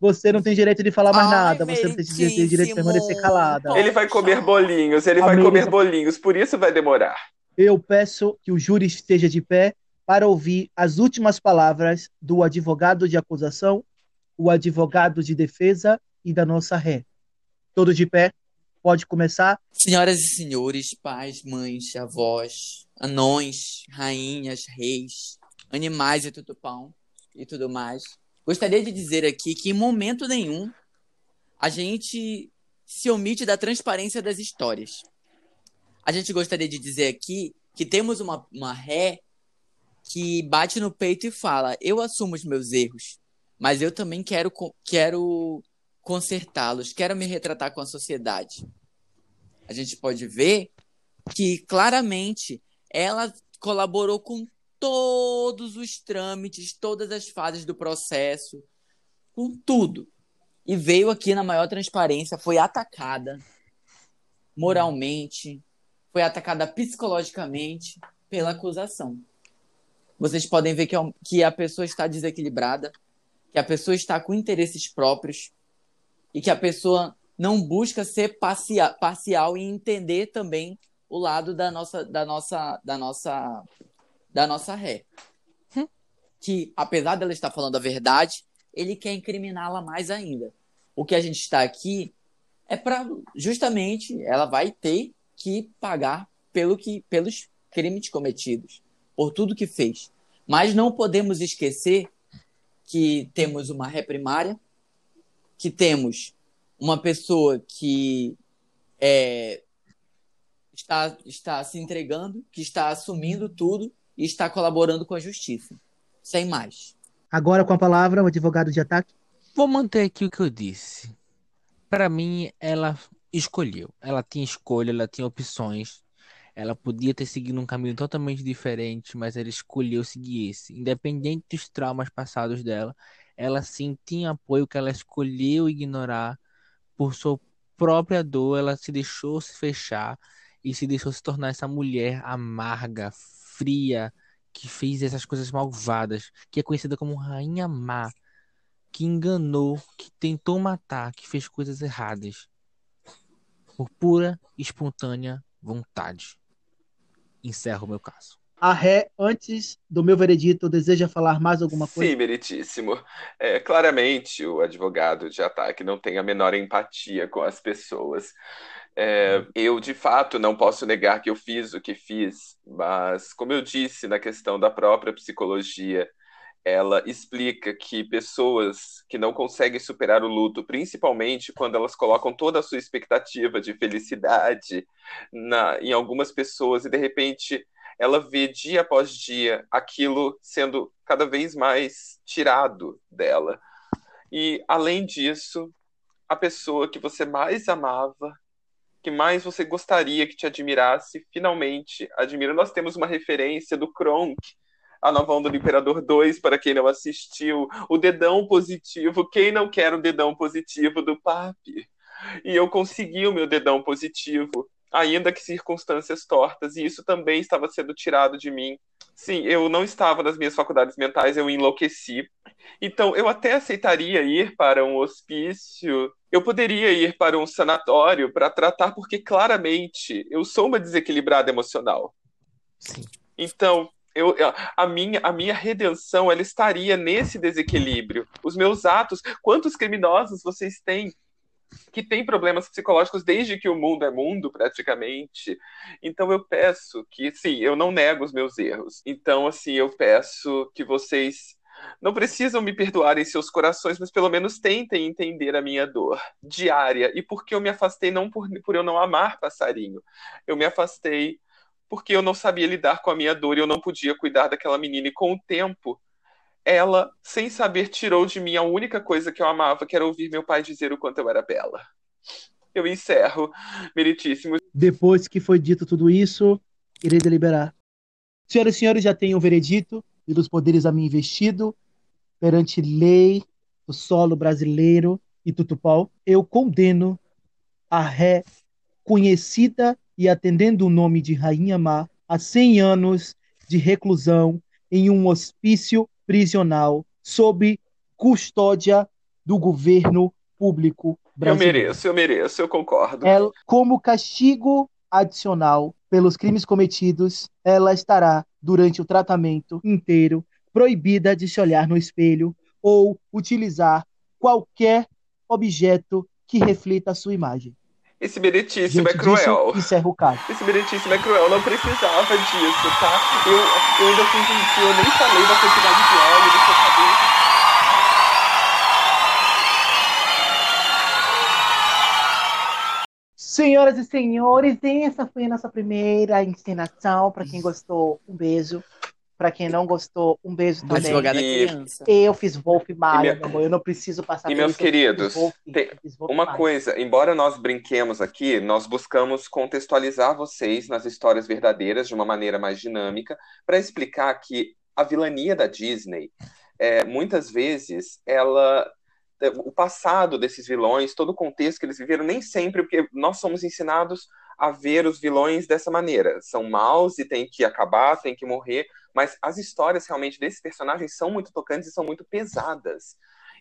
S1: Você não tem direito de falar mais
S2: Ai,
S1: nada, você não tem direito, de permanecer calada.
S4: Ele vai comer bolinhos, ele vai comer bolinhos, por isso vai demorar.
S1: Eu peço que o júri esteja de pé para ouvir as últimas palavras do advogado de acusação, o advogado de defesa e da nossa ré. Todos de pé? Pode começar?
S2: Senhoras e senhores, pais, mães, avós, anões, rainhas, reis, animais e tutupão e tudo mais. Gostaria de dizer aqui que em momento nenhum a gente se omite da transparência das histórias. A gente gostaria de dizer aqui que temos uma, uma ré que bate no peito e fala: Eu assumo os meus erros, mas eu também quero, quero consertá-los, quero me retratar com a sociedade a gente pode ver que claramente ela colaborou com todos os trâmites, todas as fases do processo, com tudo. E veio aqui na maior transparência, foi atacada moralmente, foi atacada psicologicamente pela acusação. Vocês podem ver que, é um- que a pessoa está desequilibrada, que a pessoa está com interesses próprios e que a pessoa não busca ser parcia- parcial e entender também o lado da nossa da nossa da nossa da nossa ré. Que apesar dela estar falando a verdade, ele quer incriminá-la mais ainda. O que a gente está aqui é para justamente ela vai ter que pagar pelo que pelos crimes cometidos, por tudo que fez. Mas não podemos esquecer que temos uma ré primária, que temos uma pessoa que é, está, está se entregando, que está assumindo tudo e está colaborando com a justiça. Sem mais.
S1: Agora com a palavra o advogado de ataque.
S3: Vou manter aqui o que eu disse. Para mim, ela escolheu. Ela tinha escolha, ela tinha opções. Ela podia ter seguido um caminho totalmente diferente, mas ela escolheu seguir esse. Independente dos traumas passados dela, ela sim tinha apoio que ela escolheu ignorar por sua própria dor. Ela se deixou se fechar e se deixou se tornar essa mulher amarga, fria, que fez essas coisas malvadas, que é conhecida como Rainha Má que enganou, que tentou matar, que fez coisas erradas. Por pura e espontânea vontade. Encerro o meu caso.
S1: A ré, antes do meu veredito, deseja falar mais alguma coisa?
S4: Sim, meritíssimo. É, claramente, o advogado de ataque não tem a menor empatia com as pessoas. É, eu, de fato, não posso negar que eu fiz o que fiz, mas, como eu disse na questão da própria psicologia, ela explica que pessoas que não conseguem superar o luto, principalmente quando elas colocam toda a sua expectativa de felicidade na, em algumas pessoas e de repente ela vê dia após dia aquilo sendo cada vez mais tirado dela. E além disso, a pessoa que você mais amava, que mais você gostaria que te admirasse, finalmente admira. Nós temos uma referência do Kronk, a nova onda do Imperador 2, para quem não assistiu, o dedão positivo, quem não quer o dedão positivo do Papi? E eu consegui o meu dedão positivo, ainda que circunstâncias tortas, e isso também estava sendo tirado de mim. Sim, eu não estava nas minhas faculdades mentais, eu enlouqueci. Então, eu até aceitaria ir para um hospício, eu poderia ir para um sanatório para tratar, porque claramente eu sou uma desequilibrada emocional.
S3: Sim.
S4: Então, eu, a, minha, a minha redenção ela estaria nesse desequilíbrio. Os meus atos, quantos criminosos vocês têm que têm problemas psicológicos desde que o mundo é mundo, praticamente. Então eu peço que, sim, eu não nego os meus erros. Então, assim, eu peço que vocês não precisam me perdoar em seus corações, mas pelo menos tentem entender a minha dor diária. E por que eu me afastei não por, por eu não amar passarinho. Eu me afastei porque eu não sabia lidar com a minha dor e eu não podia cuidar daquela menina. E com o tempo, ela, sem saber, tirou de mim a única coisa que eu amava, que era ouvir meu pai dizer o quanto eu era bela. Eu encerro, meritíssimo.
S1: Depois que foi dito tudo isso, irei deliberar. Senhoras e senhores, já tenho o veredito e dos poderes a mim investido perante lei do solo brasileiro e tutupal. Eu condeno a ré conhecida e atendendo o nome de Rainha Má a 100 anos de reclusão em um hospício prisional sob custódia do governo público
S4: Eu
S1: brasileiro.
S4: mereço, eu mereço, eu concordo.
S1: Ela, como castigo adicional pelos crimes cometidos, ela estará, durante o tratamento inteiro, proibida de se olhar no espelho ou utilizar qualquer objeto que reflita a sua imagem.
S4: Esse meritíssimo é
S1: Diante
S4: cruel.
S1: disso, encerra o caso.
S4: Esse meritíssimo é cruel, não precisava disso, tá? Eu, eu ainda fingi que eu nem falei da quantidade de óleo do seu cabelo.
S1: Senhoras e senhores, essa foi a nossa primeira encenação. Para quem gostou, um beijo. Para quem não gostou, um beijo também.
S2: Advogada
S4: E-
S2: criança.
S1: Eu fiz Wolf Maia,
S4: E minha-
S1: meu amor. Eu não preciso passar
S4: E
S1: por
S4: meus
S1: isso,
S4: queridos,
S1: Wolf,
S4: tem Uma
S1: Maia.
S4: coisa, embora nós brinquemos aqui, nós buscamos contextualizar vocês nas histórias verdadeiras de uma maneira mais dinâmica, para explicar que a vilania da Disney, é, muitas vezes, ela. é, O passado desses vilões, todo o contexto que eles viveram, nem sempre, porque nós somos ensinados a ver os vilões dessa maneira. São maus e tem que acabar, tem que morrer, mas as histórias realmente desses personagens são muito tocantes e são muito pesadas.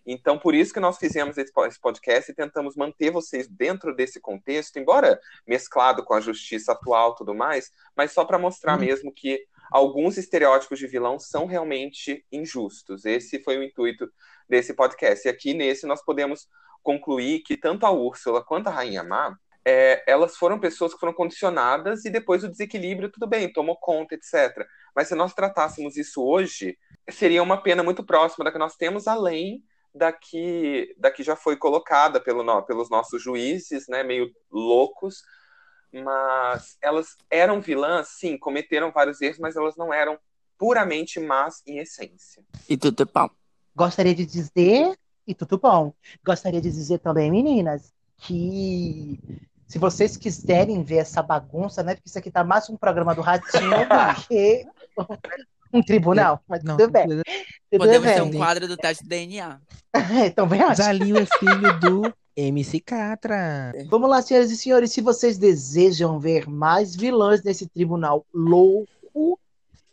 S4: Então, por isso que nós fizemos esse po- esse podcast e tentamos manter vocês dentro desse contexto, embora mesclado com a justiça atual e tudo mais, mas só para mostrar
S1: Uhum.
S4: mesmo que alguns estereótipos de vilão são realmente injustos. Esse foi o intuito desse podcast. E aqui nesse nós podemos concluir que tanto a Úrsula quanto a Rainha Má, é, elas foram pessoas que foram condicionadas e depois o desequilíbrio, tudo bem, tomou conta, etc. Mas se nós tratássemos isso hoje, seria uma pena muito próxima da que nós temos, além da que, da que já foi colocada pelo, pelos nossos juízes, né, meio loucos, mas elas eram vilãs, sim, cometeram vários erros, mas elas não eram puramente más em essência.
S2: E tudo pau.
S1: Gostaria de dizer, e tudo bom, gostaria de dizer também, meninas, que se vocês quiserem ver essa bagunça, né? Porque isso aqui tá mais um programa do Ratinho do que um tribunal. Mas
S3: Não,
S1: tudo bem. Tudo
S2: Podemos ter
S1: bem.
S2: um quadro do teste de DNA.
S1: Então vem.
S3: Zalinho é filho do MC Catra.
S1: Vamos lá, senhoras e senhores, se vocês desejam ver mais vilãs nesse tribunal louco,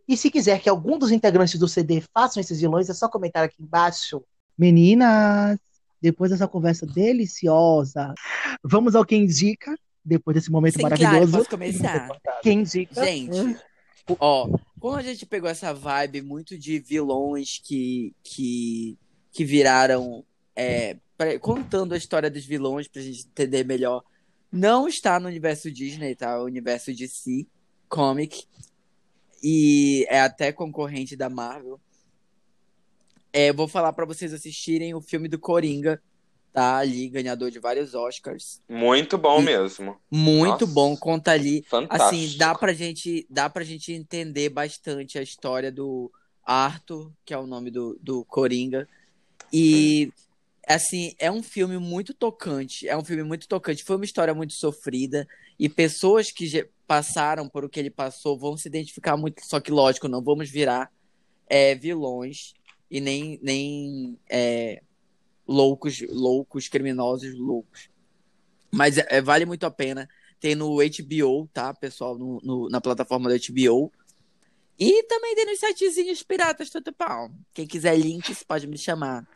S1: e se quiser que algum dos integrantes do CD façam esses vilões, é só comentar aqui embaixo. Meninas, depois dessa conversa deliciosa, vamos ao Quem Indica, depois desse momento
S2: Sim, claro,
S1: maravilhoso.
S2: posso começar.
S1: Quem Indica?
S2: Gente, ó, como a gente pegou essa vibe muito de vilões que, que, que viraram. é, contando a história dos vilões pra gente entender melhor. Não está no universo Disney, tá? O universo DC Comic. E é até concorrente da Marvel. É, eu vou falar pra vocês assistirem o filme do Coringa, tá? Ali, ganhador de vários Oscars.
S4: Muito bom
S2: E-
S4: mesmo.
S2: Muito
S4: Nossa.
S2: bom, conta ali
S4: Fantástico.
S2: Assim, dá pra gente, dá pra gente entender bastante a história do Arthur, que é o nome do, do Coringa. E, assim, é um filme muito tocante. É um filme muito tocante. Foi uma história muito sofrida. E pessoas que passaram por o que ele passou vão se identificar muito. Só que, lógico, não vamos virar é, vilões e nem, nem é, loucos, loucos, criminosos loucos. Mas é, vale muito a pena. Tem no HBO, tá, pessoal? No, no- na plataforma do HBO. E também tem nos sitezinhos piratas, tudo pau. Quem quiser links, pode me chamar.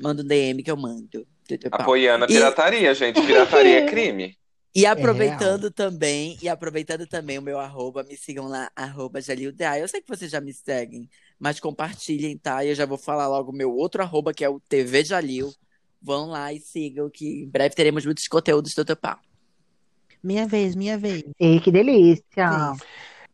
S2: Manda um DM que eu mando. Tudo pau.
S4: Apoiando a
S2: E-
S4: pirataria, gente. Pirataria é crime.
S2: E aproveitando também, e aproveitando também o meu arroba, me sigam lá, arroba Jalildai. Eu sei que vocês já me seguem, mas compartilhem, tá? E eu já vou falar logo o meu outro arroba, que é o TV Jalil. Vão lá e sigam, que em breve teremos muitos conteúdos do Tupá.
S3: Minha vez, minha vez.
S1: Ei, que delícia!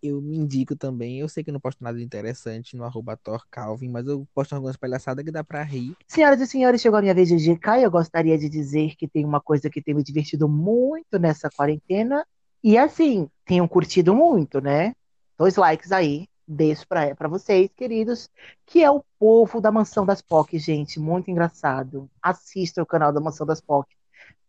S3: Eu me indico também. Eu sei que eu não posto nada interessante no arroba Thor Calvin, mas eu posto algumas palhaçadas que dá pra rir.
S1: Senhoras e senhores, chegou a minha vez de indicar e eu gostaria de dizer que tem uma coisa que tem me divertido muito nessa quarentena. E assim, tenham curtido muito, né? Dois likes aí, deixo pra, pra vocês, queridos, que é o povo da Mansão das POC, gente. Muito engraçado. Assista o canal da Mansão das POC.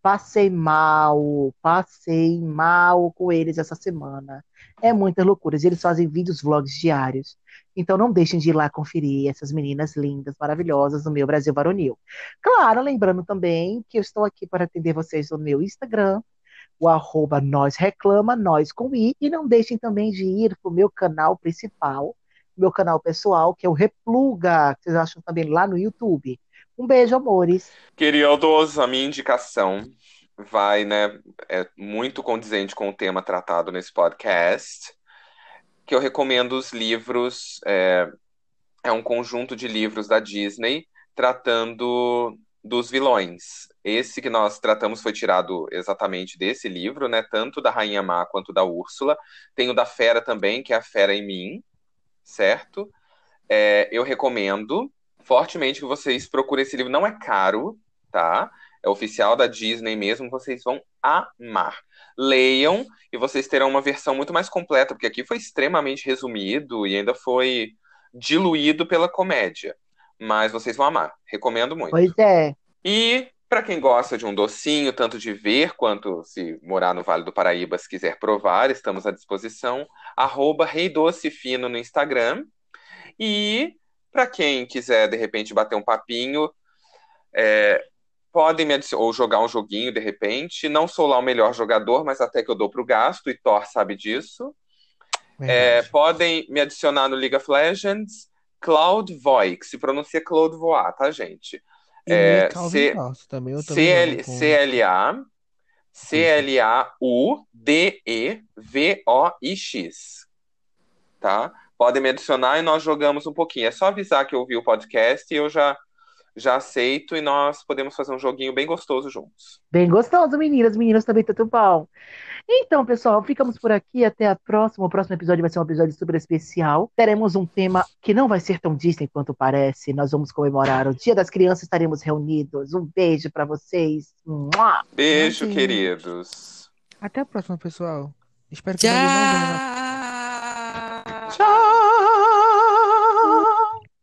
S1: Passei mal, passei mal com eles essa semana. É muitas loucuras. Eles fazem vídeos, vlogs diários. Então não deixem de ir lá conferir essas meninas lindas, maravilhosas do meu Brasil Varonil. Claro, lembrando também que eu estou aqui para atender vocês no meu Instagram, o arroba nós reclama, nós com i, e não deixem também de ir para o meu canal principal, meu canal pessoal, que é o Repluga, que vocês acham também lá no YouTube. Um beijo, amores.
S4: Queridos, a minha indicação vai, né, é muito condizente com o tema tratado nesse podcast, que eu recomendo os livros, é, é um conjunto de livros da Disney tratando dos vilões. Esse que nós tratamos foi tirado exatamente desse livro, né? Tanto da Rainha Má quanto da Úrsula. Tem o da Fera também, que é a Fera em Mim, certo? É, eu recomendo fortemente que vocês procurem esse livro. Não é caro, tá? É oficial da Disney mesmo, vocês vão amar. Leiam e vocês terão uma versão muito mais completa, porque aqui foi extremamente resumido e ainda foi diluído pela comédia. Mas vocês vão amar. Recomendo muito.
S1: Pois é.
S4: E para quem gosta de um docinho, tanto de ver quanto se morar no Vale do Paraíba, se quiser provar, estamos à disposição. Arroba Rei Doce Fino no Instagram. E para quem quiser, de repente, bater um papinho, é, podem me adicionar, ou jogar um joguinho, de repente. Não sou lá o melhor jogador, mas até que eu dou para o gasto, e Thor sabe disso. É, podem me adicionar no League of Legends, Cloud Voix, se pronuncia Cloud Voix, tá, gente?
S3: É,
S4: C CL, CLA C-L-A-U-D-E-V-O-I-X. Tá? Podem me adicionar e nós jogamos um pouquinho. É só avisar que eu vi o podcast e eu já já aceito e nós podemos fazer um joguinho bem gostoso juntos.
S1: Bem gostoso, meninas. Meninas também tudo bom. Então, pessoal, ficamos por aqui. Até a próxima. O próximo episódio vai ser um episódio super especial. Teremos um tema que não vai ser tão Disney quanto parece. Nós vamos comemorar o Dia das Crianças. Estaremos reunidos. Um beijo para vocês.
S4: Beijo, queridos.
S3: Até a próxima, pessoal. Espero que Tchau.